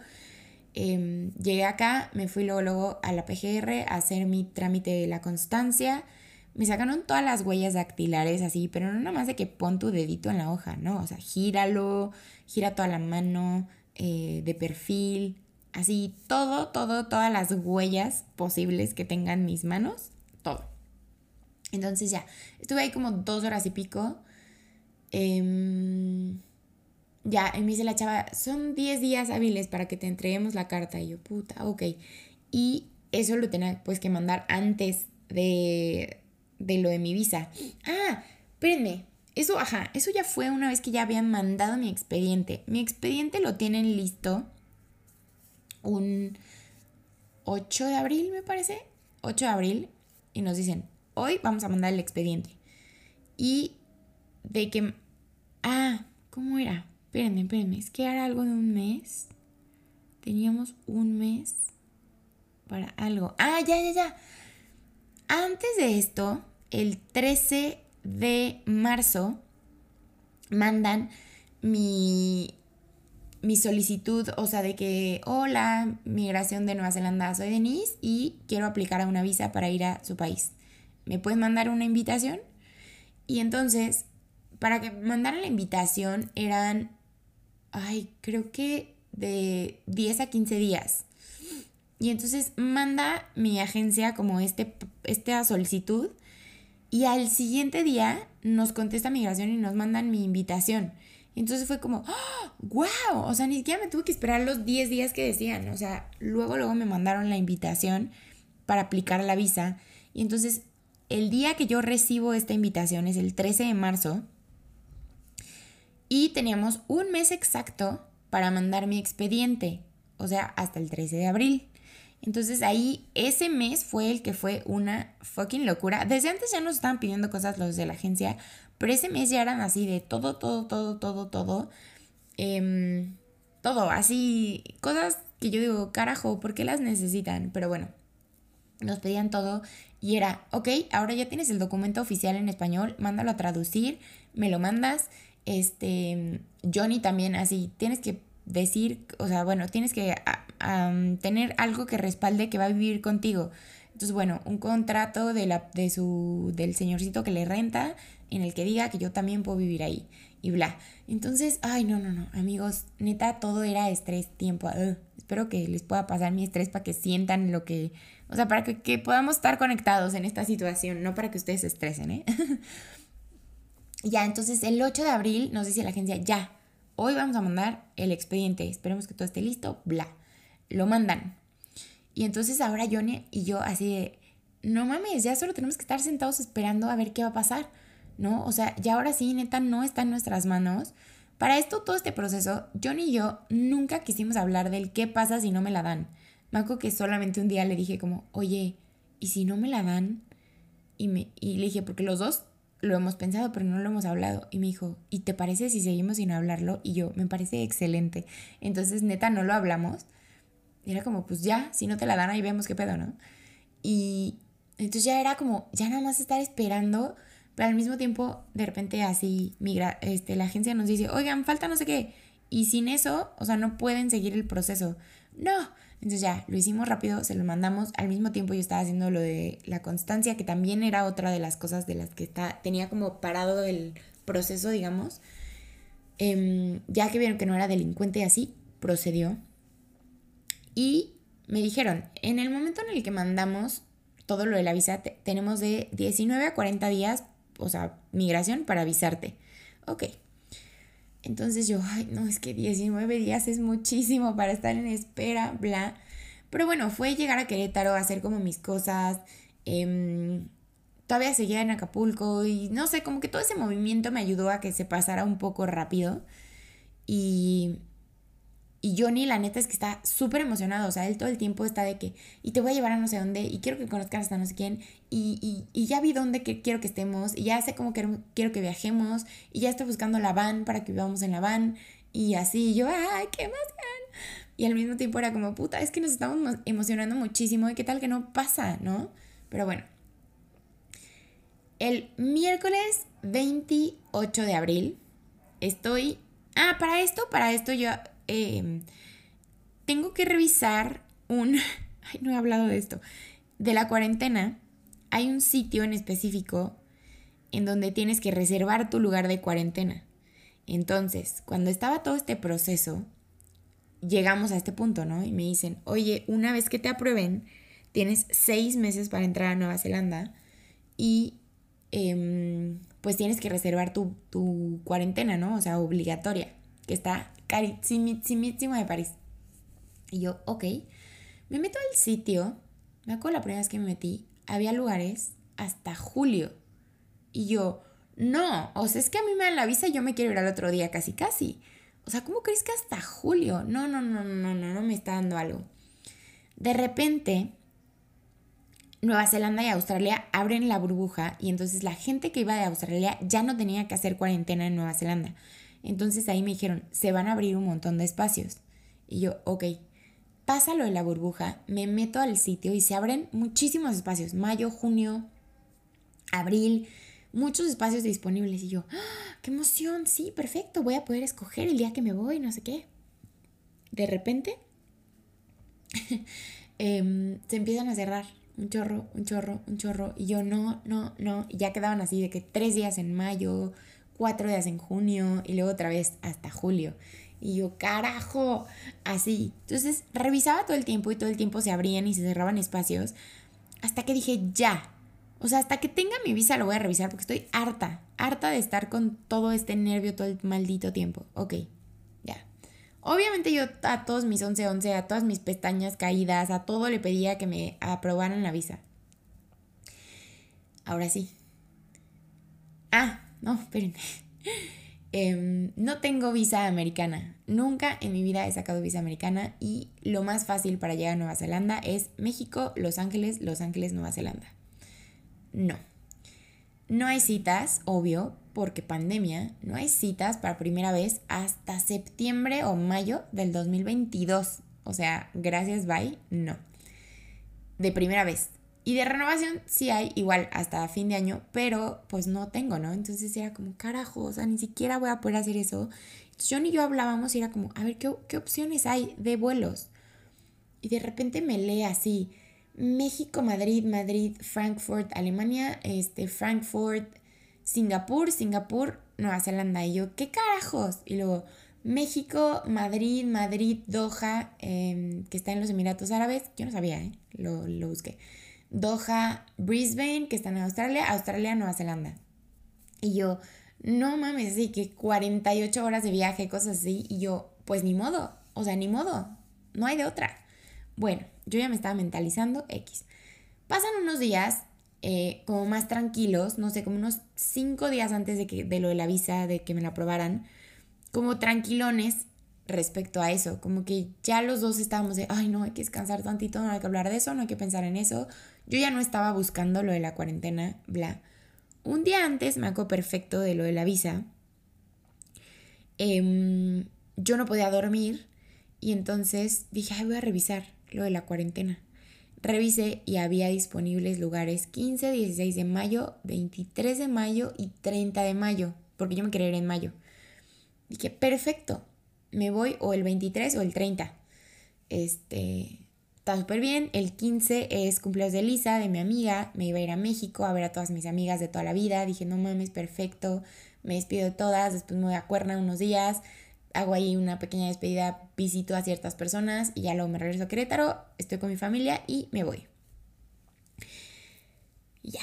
Em, llegué acá, me fui luego, luego a la PGR a hacer mi trámite de la constancia me sacaron todas las huellas dactilares así, pero no nada más de que pon tu dedito en la hoja, ¿no? O sea, gíralo, gira toda la mano, eh, de perfil, así, todo, todo, todas las huellas posibles que tengan mis manos, todo. Entonces ya, estuve ahí como dos horas y pico. Em, ya, y me dice la chava, son 10 días hábiles para que te entreguemos la carta. Y yo, puta, ok. Y eso lo tenía pues que mandar antes de, de lo de mi visa. Ah, espérenme. Eso, ajá, eso ya fue una vez que ya habían mandado mi expediente. Mi expediente lo tienen listo un 8 de abril, me parece. 8 de abril. Y nos dicen, hoy vamos a mandar el expediente. Y de que... Ah, ¿cómo era? Espérenme, espérenme. Es que era algo de un mes. Teníamos un mes para algo. Ah, ya, ya, ya. Antes de esto, el 13 de marzo mandan mi mi solicitud, o sea, de que, hola, migración de Nueva Zelanda, soy Denise y quiero aplicar a una visa para ir a su país. ¿Me puedes mandar una invitación? Y entonces, para que mandaran la invitación eran, ay, creo que de 10 a 15 días. Y entonces manda mi agencia como este, esta solicitud y al siguiente día nos contesta migración y nos mandan mi invitación. Entonces fue como, wow, o sea, ni siquiera me tuve que esperar los 10 días que decían, o sea, luego, luego me mandaron la invitación para aplicar la visa. Y entonces, el día que yo recibo esta invitación es el 13 de marzo y teníamos un mes exacto para mandar mi expediente, o sea, hasta el 13 de abril. Entonces ahí ese mes fue el que fue una fucking locura. Desde antes ya nos estaban pidiendo cosas los de la agencia, pero ese mes ya eran así de todo, todo, todo, todo, todo. Em, todo, así, cosas que yo digo, carajo, ¿por qué las necesitan? Pero bueno, nos pedían todo y era, ok, ahora ya tienes el documento oficial en español, mándalo a traducir, me lo mandas. Este, Johnny también así, tienes que decir, o sea, bueno, tienes que tener algo que respalde que va a vivir contigo. Entonces, bueno, un contrato de la, de su, del señorcito que le renta en el que diga que yo también puedo vivir ahí y bla. Entonces, ay, no, no, no, amigos, neta, todo era estrés, tiempo. espero que les pueda pasar mi estrés para que sientan lo que, o sea, para que, que podamos estar conectados en esta situación, no para que ustedes se estresen, ¿eh? ya, entonces el 8 de abril nos dice la agencia, ya, hoy vamos a mandar el expediente, esperemos que todo esté listo, bla. Lo mandan. Y entonces ahora Johnny y yo así de, no mames, ya solo tenemos que estar sentados esperando a ver qué va a pasar, ¿no? O sea, ya ahora sí, neta, no está en nuestras manos. Para esto, todo este proceso, Johnny y yo nunca quisimos hablar del qué pasa si no me la dan. Me que solamente un día le dije como, oye, ¿y si no me la dan? Y, me, y le dije, porque los dos lo hemos pensado, pero no lo hemos hablado. Y me dijo, ¿y te parece si seguimos sin hablarlo? Y yo, me parece excelente. Entonces, neta, no lo hablamos. era como, pues ya, si no te la dan, ahí vemos qué pedo, ¿no? Y entonces ya era como, ya nada más estar esperando, pero al mismo tiempo, de repente así, migra, este, la agencia nos dice, oigan, falta no sé qué. Y sin eso, o sea, no pueden seguir el proceso. No, entonces ya, lo hicimos rápido, se lo mandamos. Al mismo tiempo yo estaba haciendo lo de la constancia, que también era otra de las cosas de las que está, tenía como parado el proceso, digamos. Em, ya que vieron que no era delincuente y así, procedió. Y me dijeron, en el momento en el que mandamos todo lo de la visa, tenemos de 19 a 40 días, o sea, migración para avisarte. Ok, entonces yo, ay, no, es que 19 días es muchísimo para estar en espera, bla. Pero bueno, fue llegar a Querétaro, a hacer como mis cosas. Em, todavía seguía en Acapulco y no sé, como que todo ese movimiento me ayudó a que se pasara un poco rápido. Y y Johnny, la neta es que está súper emocionado, o sea, él todo el tiempo está de que, y te voy a llevar a no sé dónde, y quiero que conozcas hasta no sé quién, y, ya vi dónde que quiero que estemos, y ya sé cómo quiero, que viajemos, y ya estoy buscando la van para que vivamos en la van, y así, y yo, ¡ay, qué más Y al mismo tiempo era como, puta, es que nos estamos emocionando muchísimo, y qué tal que no pasa, ¿no? Pero bueno. El miércoles 28 de abril estoy... Ah, para esto, para esto yo Em, tengo que revisar un... Ay, no he hablado de esto. De la cuarentena, hay un sitio en específico en donde tienes que reservar tu lugar de cuarentena. Entonces, cuando estaba todo este proceso, llegamos a este punto, ¿no? Y me dicen, oye, una vez que te aprueben, tienes seis meses para entrar a Nueva Zelanda y em, pues tienes que reservar tu, tu cuarentena, ¿no? O sea, obligatoria, que está carísimo de París. Y yo, ok, me meto al sitio, me acuerdo la primera vez que me metí, había lugares hasta julio. Y yo, no, o sea, es que a mí me dan la visa y yo me quiero ir al otro día casi, casi. O sea, ¿cómo crees que hasta julio? No, no, no, no, no, no me está dando algo. De repente, Nueva Zelanda y Australia abren la burbuja y entonces la gente que iba de Australia ya no tenía que hacer cuarentena en Nueva Zelanda. Entonces ahí me dijeron, se van a abrir un montón de espacios. Y yo, ok, pasa lo de la burbuja, me meto al sitio y se abren muchísimos espacios, mayo, junio, abril, muchos espacios disponibles. Y yo, ¡Ah, qué emoción, sí, perfecto, voy a poder escoger el día que me voy, no sé qué. de repente em, se empiezan a cerrar un chorro, un chorro, un chorro. Y yo no, no, no. Ya quedaban así de que tres días en mayo, cuatro días en junio y luego otra vez hasta julio. Y yo, carajo, así. Entonces revisaba todo el tiempo y todo el tiempo se abrían y se cerraban espacios. Hasta que dije, ya. O sea, hasta que tenga mi visa lo voy a revisar porque estoy harta, harta de estar con todo este nervio todo el maldito tiempo. Ok, ya. Obviamente yo a todos mis 11-11, a todas mis pestañas caídas, a todo le pedía que me aprobaran la visa. Ahora sí. Ah, no, espérenme. Em, no tengo visa americana. Nunca en mi vida he sacado visa americana y lo más fácil para llegar a Nueva Zelanda es México, Los Ángeles, Los Ángeles, Nueva Zelanda. No. No hay citas, obvio, porque pandemia. No hay citas para primera vez hasta septiembre o mayo del 2022. O sea, gracias, bye, no. De primera vez. Y de renovación sí hay, igual hasta fin de año, pero pues no tengo, ¿no? Entonces era como, carajo, o sea, ni siquiera voy a poder hacer eso. Entonces yo ni yo hablábamos y era como, a ver, ¿qué, qué opciones hay de vuelos? Y de repente me lee así, México, Madrid, Madrid, Frankfurt, Alemania, este, Frankfurt, Singapur, Singapur, Nueva Zelanda. Y yo, ¿qué carajos? Y luego, México, Madrid, Madrid, Doha, em, que está en los Emiratos Árabes. Yo no sabía, ¿eh? Lo, lo busqué. Doha, Brisbane, que están en Australia, Australia, Nueva Zelanda. Y yo, no mames, sí, que 48 horas de viaje, cosas así. Y yo, pues ni modo, o sea, ni modo, no hay de otra. Bueno, yo ya me estaba mentalizando X. Pasan unos días eh, como más tranquilos, no sé, como unos 5 días antes de, que, de lo de la visa, de que me la aprobaran, como tranquilones respecto a eso, como que ya los dos estábamos de, ay no, hay que descansar tantito, no hay que hablar de eso, no hay que pensar en eso, yo ya no estaba buscando lo de la cuarentena, bla. Un día antes me acuerdo perfecto de lo de la visa. Em, yo no podía dormir y entonces dije, ay, voy a revisar lo de la cuarentena. Revisé y había disponibles lugares 15, 16 de mayo, 23 de mayo y 30 de mayo, porque yo me quería ir en mayo. Dije, perfecto, me voy o el 23 o el 30. Este, está súper bien. El 15 es cumpleaños de Lisa, de mi amiga. Me iba a ir a México a ver a todas mis amigas de toda la vida. Dije, no mames, perfecto. Me despido de todas. Después me voy a Cuerna unos días. Hago ahí una pequeña despedida, visito a ciertas personas y ya luego me regreso a Querétaro. Estoy con mi familia y me voy. Ya,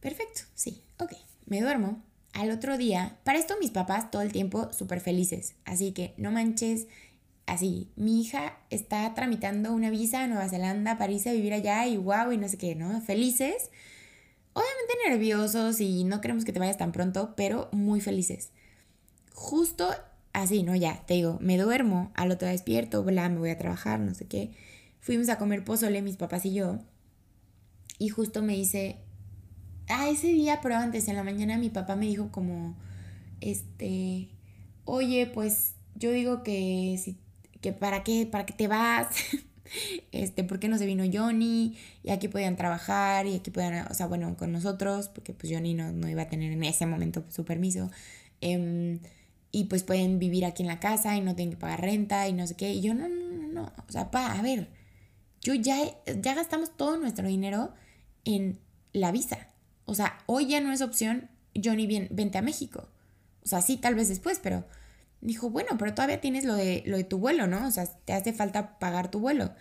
perfecto, sí, ok. Me duermo. Al otro día, para esto mis papás todo el tiempo súper felices. Así que no manches, así, mi hija está tramitando una visa a Nueva Zelanda para irse a vivir allá y wow y no sé qué, ¿no? Felices. Obviamente nerviosos y no queremos que te vayas tan pronto, pero muy felices. Justo así, ¿no? Ya, te digo, me duermo, al otro despierto, bla, me voy a trabajar, no sé qué. Fuimos a comer pozole, mis papás y yo. Y justo me dice, ah, ese día, pero antes, en la mañana, mi papá me dijo como, este, oye, pues yo digo que si que para qué, para qué te vas, este, por qué no se vino Johnny, y aquí podían trabajar, y aquí podían, o sea, bueno, con nosotros, porque pues Johnny no, no iba a tener en ese momento su permiso, em, y pues pueden vivir aquí en la casa y no tienen que pagar renta y no sé qué, y yo no, no, no, no, o sea, pa, a ver, yo ya, ya gastamos todo nuestro dinero en la visa, o sea, hoy ya no es opción, Johnny, bien, vente a México, o sea, sí, tal vez después, pero dijo, bueno, pero todavía tienes lo de, lo de tu vuelo, ¿no? O sea, te hace falta pagar tu vuelo.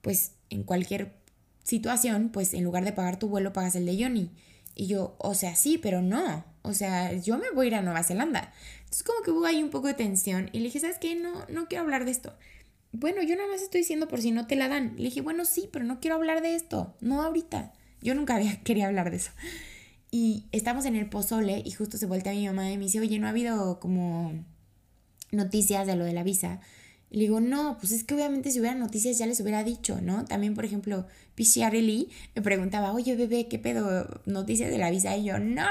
Pues en cualquier situación, pues en lugar de pagar tu vuelo, pagas el de Johnny. Y yo, o sea, sí, pero no. O sea, yo me voy a ir a Nueva Zelanda. Entonces como que hubo ahí un poco de tensión. Y le dije, ¿sabes qué? No, no quiero hablar de esto. Bueno, yo nada más estoy diciendo por si no te la dan. Le dije, bueno, sí, pero no quiero hablar de esto. No ahorita. Yo nunca había quería hablar de eso. Y estamos en el pozole y justo se voltea mi mamá y me dice, oye, no ha habido como noticias de lo de la visa. le digo, no, pues es que obviamente si hubiera noticias ya les hubiera dicho, ¿no? También, por ejemplo, Lee me preguntaba, oye, bebé, ¿qué pedo? Noticias de la visa. Y yo, no.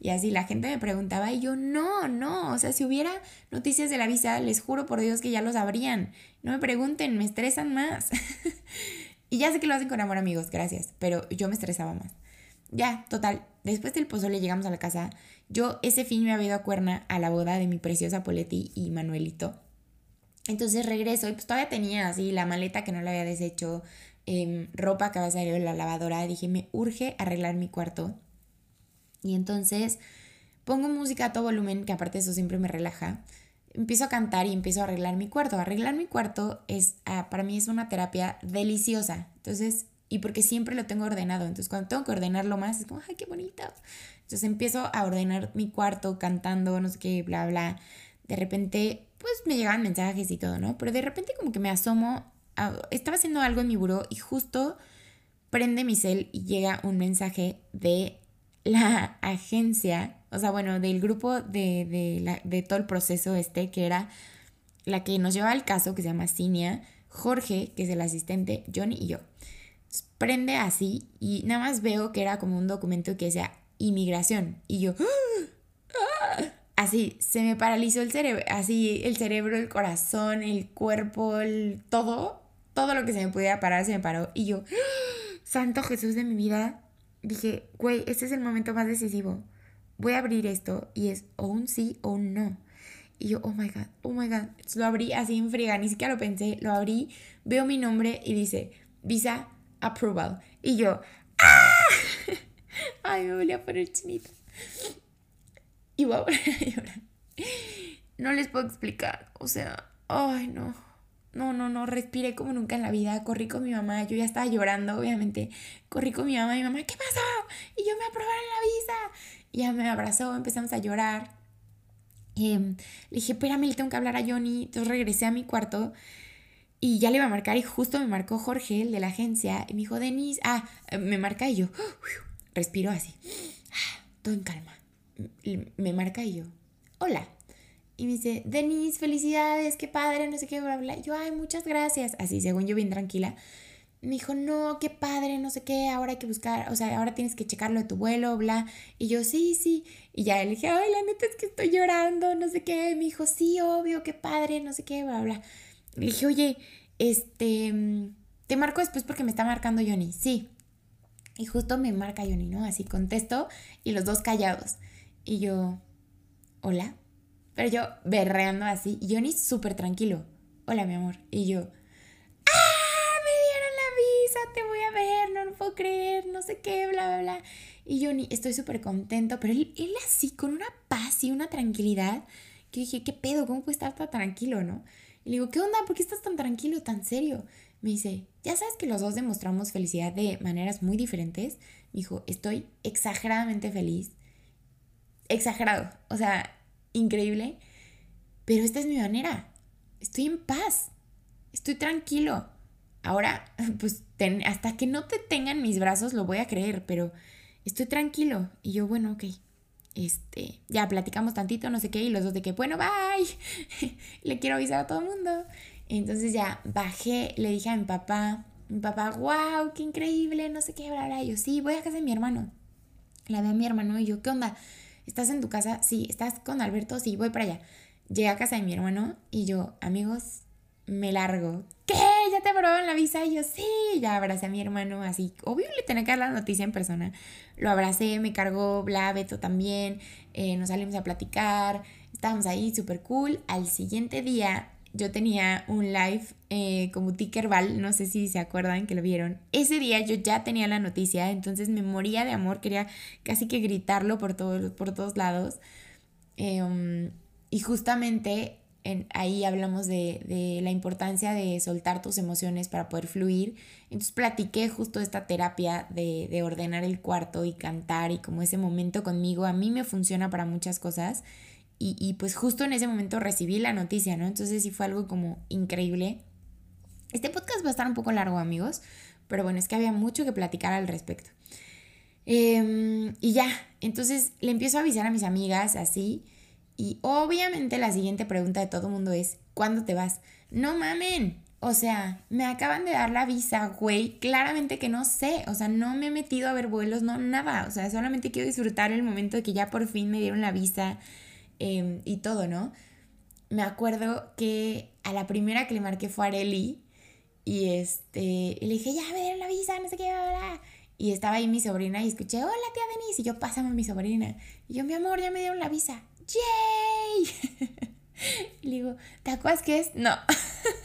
Y así la gente me preguntaba y yo, no, no. O sea, si hubiera noticias de la visa, les juro por Dios que ya lo sabrían. No me pregunten, me estresan más. y ya sé que lo hacen con amor, amigos, gracias. Pero yo me estresaba más. Ya, total. Después del pozole llegamos a la casa yo ese fin me había ido a Cuerna a la boda de mi preciosa Poletti y Manuelito. Entonces regreso y pues todavía tenía así la maleta que no la había deshecho, em, ropa que había salido de la lavadora. Dije, me urge arreglar mi cuarto. Y entonces pongo música a todo volumen, que aparte eso siempre me relaja. Empiezo a cantar y empiezo a arreglar mi cuarto. Arreglar mi cuarto es, ah, para mí es una terapia deliciosa. Entonces, y porque siempre lo tengo ordenado. Entonces, cuando tengo que ordenarlo más, es como, ay, qué bonito. Entonces empiezo a ordenar mi cuarto cantando, no sé qué, bla, bla. De repente pues me llegaban mensajes y todo, ¿no? Pero de repente como que me asomo, estaba haciendo algo en mi buró y justo prende mi cel y llega un mensaje de la agencia, o sea, bueno, del grupo de, de, la, de todo el proceso este, que era la que nos llevaba al caso, que se llama Cinia, Jorge, que es el asistente, Johnny y yo. prende así y nada más veo que era como un documento que decía inmigración. Y yo, ¡Ah! así, se me paralizó el cerebro, así el cerebro, el corazón, el cuerpo, el todo, todo lo que se me pudiera parar se me paró. Y yo, Santo Jesús de mi vida, dije, güey, este es el momento más decisivo. Voy a abrir esto y es o un sí o un no. Y yo, oh my god, oh my god. Lo abrí así en friega, ni siquiera lo pensé. Lo abrí, veo mi nombre y dice, Visa Approval. Y yo, ¡ah! Ay, me volví a poner chinita y voy a llorar. No les puedo explicar, o sea, ay no, no, no, no, respiré como nunca en la vida, corrí con mi mamá, yo ya estaba llorando, obviamente, corrí con mi mamá mi mamá, ¿qué pasó? Y yo me aprobaron la visa. Y ella me abrazó, empezamos a llorar. Em, le dije, espérame, le tengo que hablar a Johnny. Entonces regresé a mi cuarto y ya le iba a marcar y justo me marcó Jorge, el de la agencia, y me dijo, Denise, ah, me marca y yo, respiro así, todo en calma me marca y yo, hola. Y me dice, Denise, felicidades, qué padre, no sé qué, bla, bla. yo, ay, muchas gracias. Así, según yo, bien tranquila. Me dijo, no, qué padre, no sé qué, ahora hay que buscar, o sea, ahora tienes que checarlo de tu vuelo, bla. Y yo, sí, sí. Y ya le dije, ay, la neta es que estoy llorando, no sé qué. Me dijo, sí, obvio, qué padre, no sé qué, bla, bla. Le dije, oye, este, te marco después porque me está marcando Johnny. Sí. Y justo me marca Johnny, ¿no? Así contesto y los dos callados. Y yo, hola. Pero yo berreando así. Johnny súper tranquilo. Hola, mi amor. Y yo, ¡ah! Me dieron la visa, te voy a ver, no lo puedo creer, no sé qué, bla, bla, bla. Y Johnny, estoy súper contento. Pero él, él así, con una paz y una tranquilidad, que dije, ¿qué pedo? ¿Cómo puede estar tan tranquilo, no? Y le digo, ¿qué onda? ¿Por qué estás tan tranquilo, tan serio? Me dice, ya sabes que los dos demostramos felicidad de maneras muy diferentes. Dijo, estoy exageradamente feliz exagerado, o sea, increíble, pero esta es mi manera. Estoy en paz, estoy tranquilo. Ahora, pues hasta que no te tengan mis brazos lo voy a creer, pero estoy tranquilo. Y yo, bueno, ok. Este, ya platicamos tantito, no sé qué, y los dos de que, bueno, bye. le quiero avisar a todo el mundo. Entonces ya bajé, le dije a mi papá, mi papá, wow, qué increíble, no sé qué, bla, bla. Yo, sí, voy a casa de mi hermano. La ve a mi hermano y yo, ¿qué onda? ¿Estás en tu casa? Sí. ¿Estás con Alberto? Sí, voy para allá. Llegué a casa de mi hermano y yo, amigos, me largo. ¿Qué? ¿Ya te aprobaron la visa? Y yo, sí, ya abracé a mi hermano así. Obvio le tenía que dar la noticia en persona. Lo abracé, me cargó Bla, Beto también. Eh, nos salimos a platicar. Estábamos ahí, súper cool. Al siguiente día yo tenía un live eh, como Tickerball, no sé si se acuerdan que lo vieron. Ese día yo ya tenía la noticia, entonces me moría de amor, quería casi que gritarlo por, todos por todos lados. Em, y justamente ahí hablamos de, la importancia de soltar tus emociones para poder fluir. Entonces platiqué justo esta terapia de ordenar el cuarto y cantar y como ese momento conmigo a mí me funciona para muchas cosas. Y, pues justo en ese momento recibí la noticia, ¿no? Entonces sí fue algo como increíble. Este podcast va a estar un poco largo, amigos, pero bueno, es que había mucho que platicar al respecto. Em, y ya, entonces le empiezo a avisar a mis amigas así. Y obviamente la siguiente pregunta de todo mundo es, ¿cuándo te vas? No mamen. O sea, me acaban de dar la visa, güey. Claramente que no sé. O sea, no me he metido a ver vuelos, no, nada. O sea, solamente quiero disfrutar el momento de que ya por fin me dieron la visa Em, y todo, ¿no? Me acuerdo que a la primera que le marqué fue Areli y este, le dije, ya me dieron la visa, no sé qué, bla, Y estaba ahí mi sobrina y escuché, hola tía Denise, y yo, pásame a mi sobrina. Y yo, mi amor, ya me dieron la visa. ¡Yay! le digo, ¿te acuerdas qué es? No.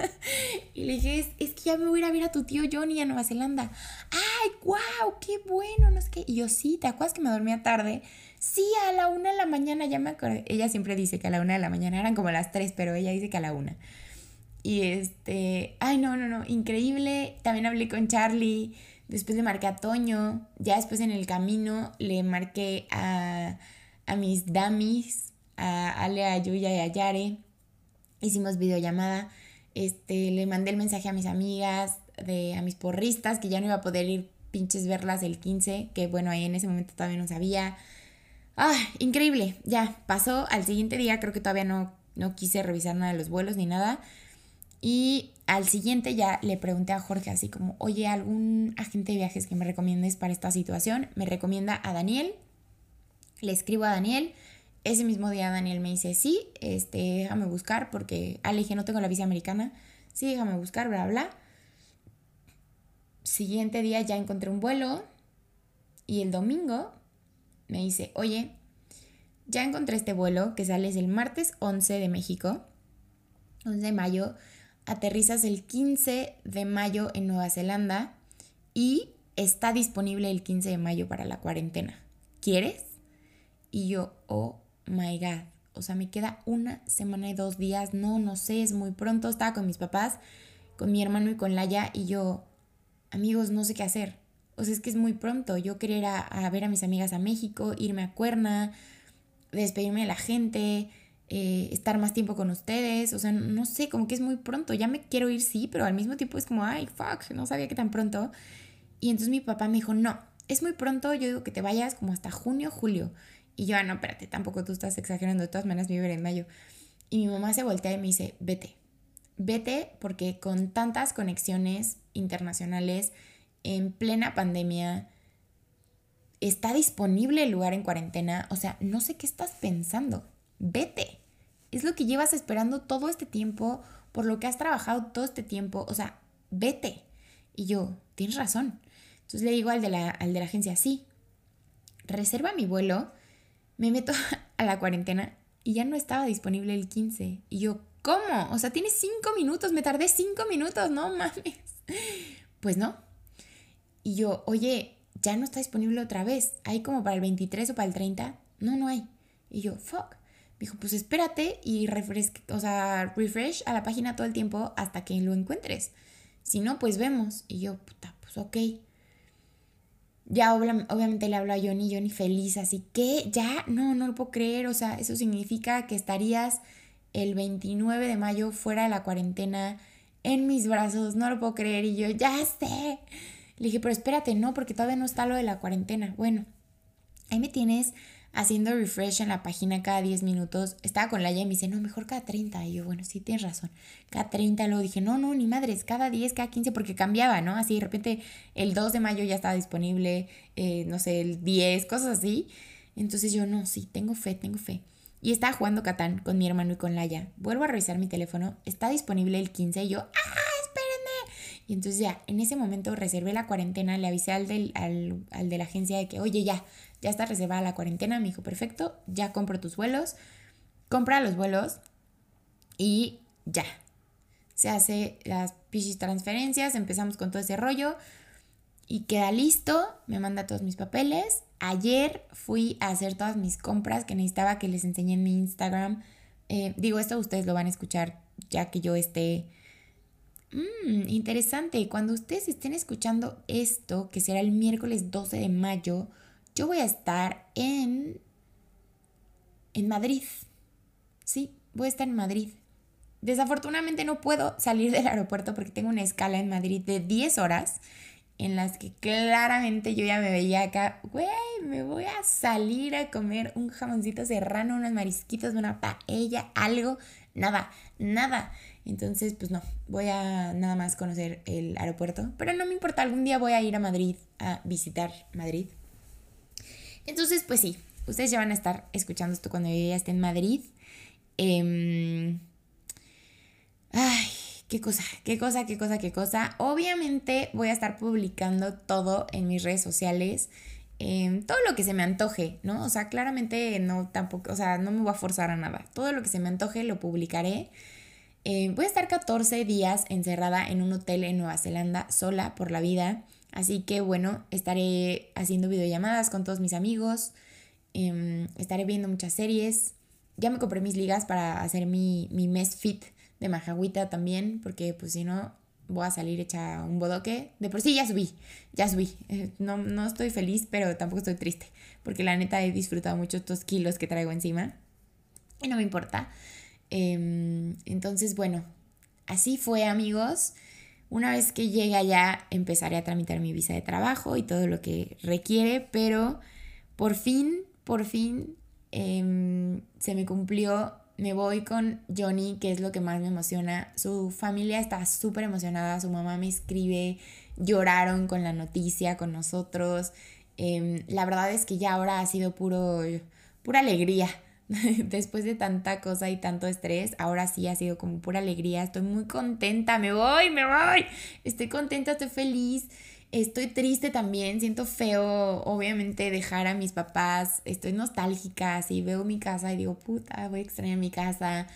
y le dije, es, que ya me voy a ir a ver a tu tío Johnny a Nueva Zelanda. ¡Ay, wow! ¡Qué bueno! No sé qué. Y yo, sí, ¿te acuerdas que me dormía tarde? Sí, a la una de la mañana, ya me acordé. Ella siempre dice que a la una de la mañana eran como las tres, pero ella dice que a la una. Y este, ay, no, no, no, increíble. También hablé con Charlie. Después le marqué a Toño. Ya después en el camino le marqué a, a mis damis, a Ale, a Yuya y a Yare. Hicimos videollamada. Este, le mandé el mensaje a mis amigas, de, a mis porristas, que ya no iba a poder ir pinches verlas el 15, que bueno, ahí en ese momento todavía no sabía. Ah, increíble. Ya, pasó al siguiente día, creo que todavía no, no quise revisar nada de los vuelos ni nada. Y al siguiente ya le pregunté a Jorge así como, oye, ¿algún agente de viajes que me recomiendes para esta situación? Me recomienda a Daniel. Le escribo a Daniel. Ese mismo día Daniel me dice, sí, este, déjame buscar porque, ah, dije, no tengo la visa americana. Sí, déjame buscar, bla, bla. Siguiente día ya encontré un vuelo y el domingo me dice, oye, ya encontré este vuelo que sale el martes 11 de México, 11 de mayo aterrizas el 15 de mayo en Nueva Zelanda y está disponible el 15 de mayo para la cuarentena. ¿Quieres? Y yo, oh my god. O sea, me queda una semana y dos días. No, no sé, es muy pronto. Estaba con mis papás, con mi hermano y con Laia y yo, amigos, no sé qué hacer. O sea, es que es muy pronto. Yo quería ir a, ver a mis amigas a México, irme a Cuerna, despedirme de la gente, eh, estar más tiempo con ustedes, o sea, no sé, como que es muy pronto, ya me quiero ir, sí, pero al mismo tiempo es como, ay, fuck, no sabía que tan pronto. Y entonces mi papá me dijo, no, es muy pronto, yo digo que te vayas como hasta junio, julio. Y yo, ah, no, espérate, tampoco tú estás exagerando, de todas maneras me en mayo. Y mi mamá se voltea y me dice, vete, vete porque con tantas conexiones internacionales, en plena pandemia, está disponible el lugar en cuarentena, o sea, no sé qué estás pensando vete. Es lo que llevas esperando todo este tiempo, por lo que has trabajado todo este tiempo, o sea, vete. Y yo, tienes razón. Entonces le digo al de la, al de la agencia, sí, reserva mi vuelo, me meto a la cuarentena y ya no estaba disponible el 15. Y yo, ¿cómo? O sea, tienes cinco minutos, me tardé cinco minutos, no mames. Pues no. Y yo, oye, ya no está disponible otra vez. ¿Hay como para el 23 o para el 30? No, no hay. Y yo, fuck dijo, pues espérate y refresque, o sea, refresh a la página todo el tiempo hasta que lo encuentres. Si no, pues vemos. Y yo, puta, pues ok. Ya obviamente le hablo a Johnny, Johnny feliz, así que ya, no, no lo puedo creer, o sea, eso significa que estarías el 29 de mayo fuera de la cuarentena en mis brazos, no lo puedo creer, y yo, ya sé. Le dije, pero espérate, no, porque todavía no está lo de la cuarentena. Bueno, ahí me tienes haciendo refresh en la página cada 10 minutos. Estaba con Laia y me dice, no, mejor cada 30. Y yo, bueno, sí, tienes razón. Cada 30. Luego dije, no, no, ni madres, cada 10, cada 15, porque cambiaba, ¿no? Así de repente el 2 de mayo ya estaba disponible, eh, no sé, el 10, cosas así. Entonces yo, no, sí, tengo fe, tengo fe. Y estaba jugando Catán con mi hermano y con Laia. Vuelvo a revisar mi teléfono, está disponible el 15 y yo, ¡ah! Y entonces ya, en ese momento reservé la cuarentena, le avisé al, del, al, al de la agencia de que, oye, ya, ya está reservada la cuarentena. Me dijo, perfecto, ya compro tus vuelos. Compra los vuelos y ya. Se hace las pichis transferencias, empezamos con todo ese rollo y queda listo. Me manda todos mis papeles. Ayer fui a hacer todas mis compras que necesitaba que les enseñe en mi Instagram. Eh, digo, esto ustedes lo van a escuchar ya que yo esté... Mmm, interesante. Cuando ustedes estén escuchando esto, que será el miércoles 12 de mayo, yo voy a estar en, en Madrid. Sí, voy a estar en Madrid. Desafortunadamente no puedo salir del aeropuerto porque tengo una escala en Madrid de 10 horas en las que claramente yo ya me veía acá, güey, me voy a salir a comer un jamoncito serrano, unos marisquitos, una paella, algo, nada, nada. Entonces, pues no, voy a nada más conocer el aeropuerto, pero no me importa, algún día voy a ir a Madrid a visitar Madrid. Entonces, pues sí, ustedes ya van a estar escuchando esto cuando yo ya esté en Madrid. Em, ay, qué cosa, qué cosa, qué cosa, qué cosa. Obviamente voy a estar publicando todo en mis redes sociales. em, todo lo que se me antoje, ¿no? O sea, claramente no tampoco, o sea, no me voy a forzar a nada. Todo lo que se me antoje lo publicaré. Em, voy a estar 14 días encerrada en un hotel en Nueva Zelanda sola por la vida. Así que bueno, estaré haciendo videollamadas con todos mis amigos. Em, estaré viendo muchas series. Ya me compré mis ligas para hacer mi, mi mes fit de majagüita también, porque pues si no, voy a salir hecha un bodoque. De por sí ya subí, ya subí. Eh, no, no estoy feliz, pero tampoco estoy triste, porque la neta he disfrutado mucho estos kilos que traigo encima. Y no me importa. Em, entonces, bueno, así fue amigos. Una vez que llegue allá, empezaré a tramitar mi visa de trabajo y todo lo que requiere, pero por fin, por fin, em, se me cumplió me voy con Johnny, que es lo que más me emociona. Su familia está súper emocionada, su mamá me escribe, lloraron con la noticia, con nosotros. Em, la verdad es que ya ahora ha sido puro, pura alegría. Después de tanta cosa y tanto estrés, ahora sí ha sido como pura alegría. Estoy muy contenta, me voy, me voy. Estoy contenta, estoy feliz. Estoy triste también, siento feo, obviamente, dejar a mis papás. Estoy nostálgica, así veo mi casa y digo, puta, voy a extrañar mi casa.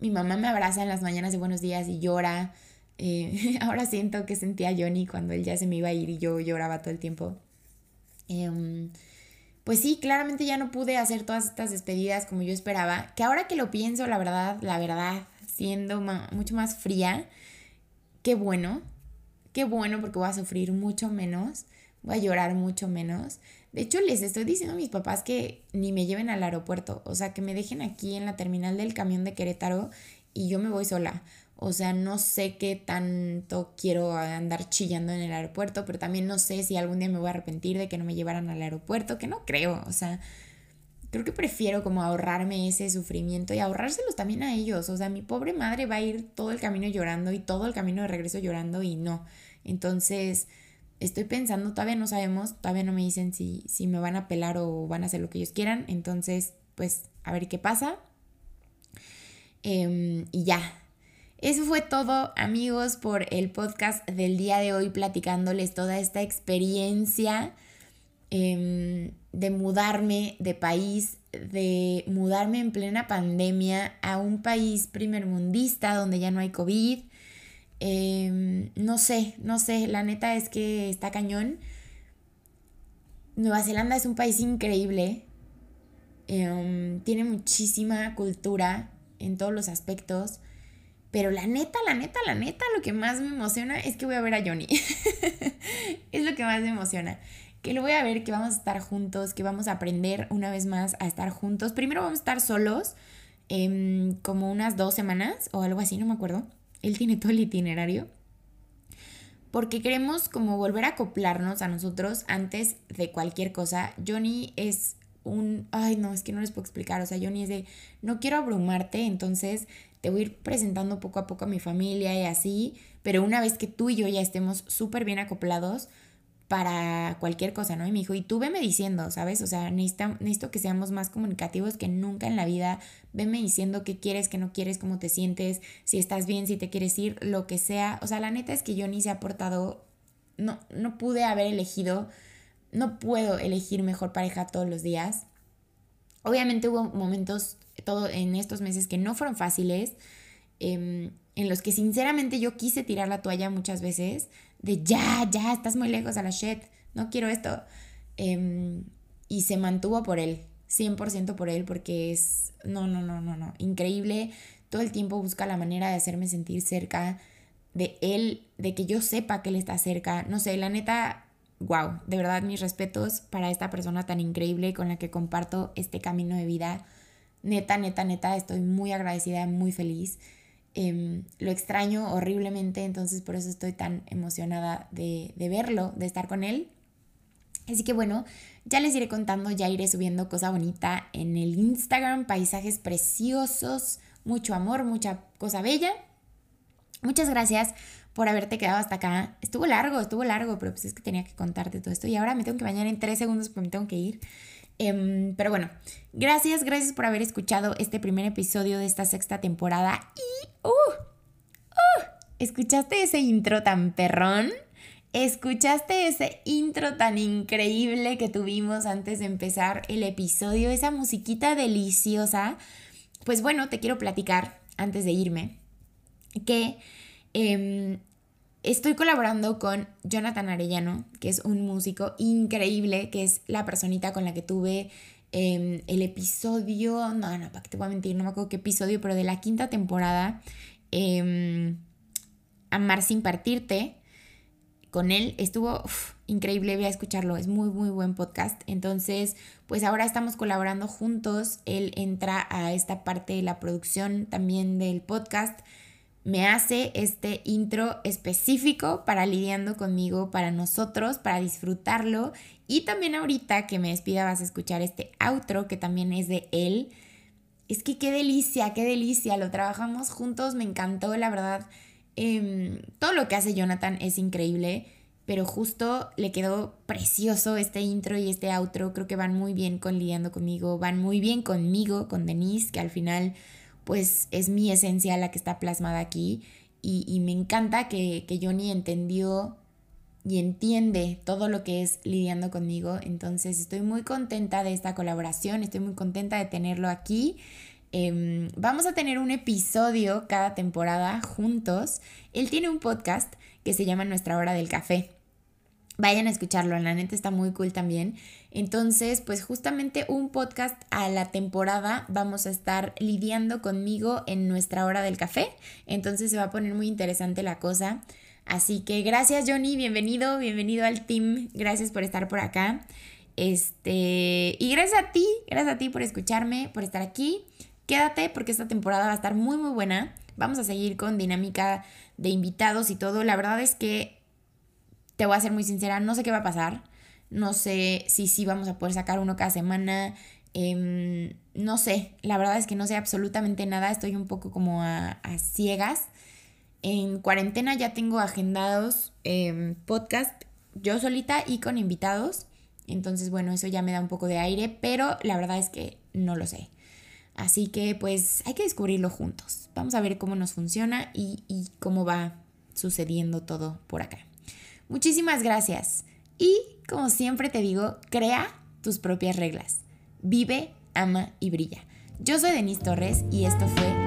Mi mamá me abraza en las mañanas de buenos días y llora. Eh, ahora siento que sentía Johnny cuando él ya se me iba a ir y yo lloraba todo el tiempo. Em, pues sí, claramente ya no pude hacer todas estas despedidas como yo esperaba. Que ahora que lo pienso, la verdad, la verdad, siendo mucho más fría, qué bueno Qué bueno porque voy a sufrir mucho menos, voy a llorar mucho menos. De hecho, les estoy diciendo a mis papás que ni me lleven al aeropuerto, o sea, que me dejen aquí en la terminal del camión de Querétaro y yo me voy sola. O sea, no sé qué tanto quiero andar chillando en el aeropuerto, pero también no sé si algún día me voy a arrepentir de que no me llevaran al aeropuerto, que no creo. O sea, creo que prefiero como ahorrarme ese sufrimiento y ahorrárselos también a ellos. O sea, mi pobre madre va a ir todo el camino llorando y todo el camino de regreso llorando y no. Entonces, estoy pensando, todavía no sabemos, todavía no me dicen si, si me van a pelar o van a hacer lo que ellos quieran. Entonces, pues, a ver qué pasa. Em, y ya. Eso fue todo, amigos, por el podcast del día de hoy, platicándoles toda esta experiencia em, de mudarme de país, de mudarme en plena pandemia a un país primermundista donde ya no hay COVID, Em, no sé, no sé, la neta es que está cañón. Nueva Zelanda es un país increíble. Em, tiene muchísima cultura en todos los aspectos. Pero la neta, la neta, la neta, lo que más me emociona es que voy a ver a Johnny. es lo que más me emociona. Que lo voy a ver, que vamos a estar juntos, que vamos a aprender una vez más a estar juntos. Primero vamos a estar solos, em, como unas dos semanas o algo así, no me acuerdo él tiene todo el itinerario, porque queremos como volver a acoplarnos a nosotros antes de cualquier cosa. Johnny es un, ay no, es que no les puedo explicar, o sea, Johnny es de, no quiero abrumarte, entonces te voy a ir presentando poco a poco a mi familia y así, pero una vez que tú y yo ya estemos súper bien acoplados, para cualquier cosa, ¿no? Y me dijo, y tú veme diciendo, ¿sabes? O sea, necesito, que seamos más comunicativos que nunca en la vida. Veme diciendo qué quieres, qué no quieres, cómo te sientes, si estás bien, si te quieres ir, lo que sea. O sea, la neta es que yo ni se ha portado, no, no pude haber elegido, no puedo elegir mejor pareja todos los días. Obviamente hubo momentos todo en estos meses que no fueron fáciles, em, en los que sinceramente yo quise tirar la toalla muchas veces, de ya, ya, estás muy lejos a la shit, no quiero esto. Em, y se mantuvo por él, 100% por él, porque es, no, no, no, no, no, increíble. Todo el tiempo busca la manera de hacerme sentir cerca de él, de que yo sepa que él está cerca. No sé, la neta, wow, de verdad mis respetos para esta persona tan increíble con la que comparto este camino de vida. Neta, neta, neta, estoy muy agradecida, muy feliz. Em, lo extraño horriblemente, entonces por eso estoy tan emocionada de, de verlo, de estar con él. Así que bueno, ya les iré contando, ya iré subiendo cosa bonita en el Instagram, paisajes preciosos, mucho amor, mucha cosa bella. Muchas gracias por haberte quedado hasta acá. Estuvo largo, estuvo largo, pero pues es que tenía que contarte todo esto y ahora me tengo que bañar en tres segundos porque me tengo que ir. Em, pero bueno, gracias, gracias por haber escuchado este primer episodio de esta sexta temporada. Y, uh, uh, ¿escuchaste ese intro tan perrón? ¿Escuchaste ese intro tan increíble que tuvimos antes de empezar el episodio? Esa musiquita deliciosa. Pues bueno, te quiero platicar antes de irme que em, estoy colaborando con Jonathan Arellano, que es un músico increíble, que es la personita con la que tuve em, el episodio, no, no, para que te voy a mentir, no me acuerdo qué episodio, pero de la quinta temporada, em, Amar sin partirte con él. Estuvo increíble, voy a escucharlo, es muy, muy buen podcast. Entonces, pues ahora estamos colaborando juntos. Él entra a esta parte de la producción también del podcast. Me hace este intro específico para lidiando conmigo, para nosotros, para disfrutarlo. Y también ahorita que me despida vas a escuchar este outro que también es de él. Es que qué delicia, qué delicia. Lo trabajamos juntos, me encantó, la verdad Em, todo lo que hace Jonathan es increíble, pero justo le quedó precioso este intro y este outro. Creo que van muy bien con lidiando conmigo, van muy bien conmigo, con Denise, que al final pues es mi esencia la que está plasmada aquí. Y, me encanta que, que Johnny entendió y entiende todo lo que es lidiando conmigo. Entonces estoy muy contenta de esta colaboración, estoy muy contenta de tenerlo aquí. Em, vamos a tener un episodio cada temporada juntos. Él tiene un podcast que se llama Nuestra Hora del Café. Vayan a escucharlo, la neta está muy cool también. Entonces, pues justamente un podcast a la temporada vamos a estar lidiando conmigo en nuestra hora del café. Entonces se va a poner muy interesante la cosa. Así que gracias Johnny, bienvenido, bienvenido al team. Gracias por estar por acá. Este, y gracias a ti, gracias a ti por escucharme, por estar aquí. Quédate porque esta temporada va a estar muy muy buena. Vamos a seguir con dinámica de invitados y todo. La verdad es que te voy a ser muy sincera, no sé qué va a pasar. No sé si sí vamos a poder sacar uno cada semana. Em, no sé, la verdad es que no sé absolutamente nada. Estoy un poco como a, ciegas. En cuarentena ya tengo agendados eh, podcast yo solita y con invitados. Entonces, bueno, eso ya me da un poco de aire, pero la verdad es que no lo sé. Así que pues hay que descubrirlo juntos. Vamos a ver cómo nos funciona y, y cómo va sucediendo todo por acá. Muchísimas gracias. Y como siempre te digo, crea tus propias reglas. Vive, ama y brilla. Yo soy Denise Torres y esto fue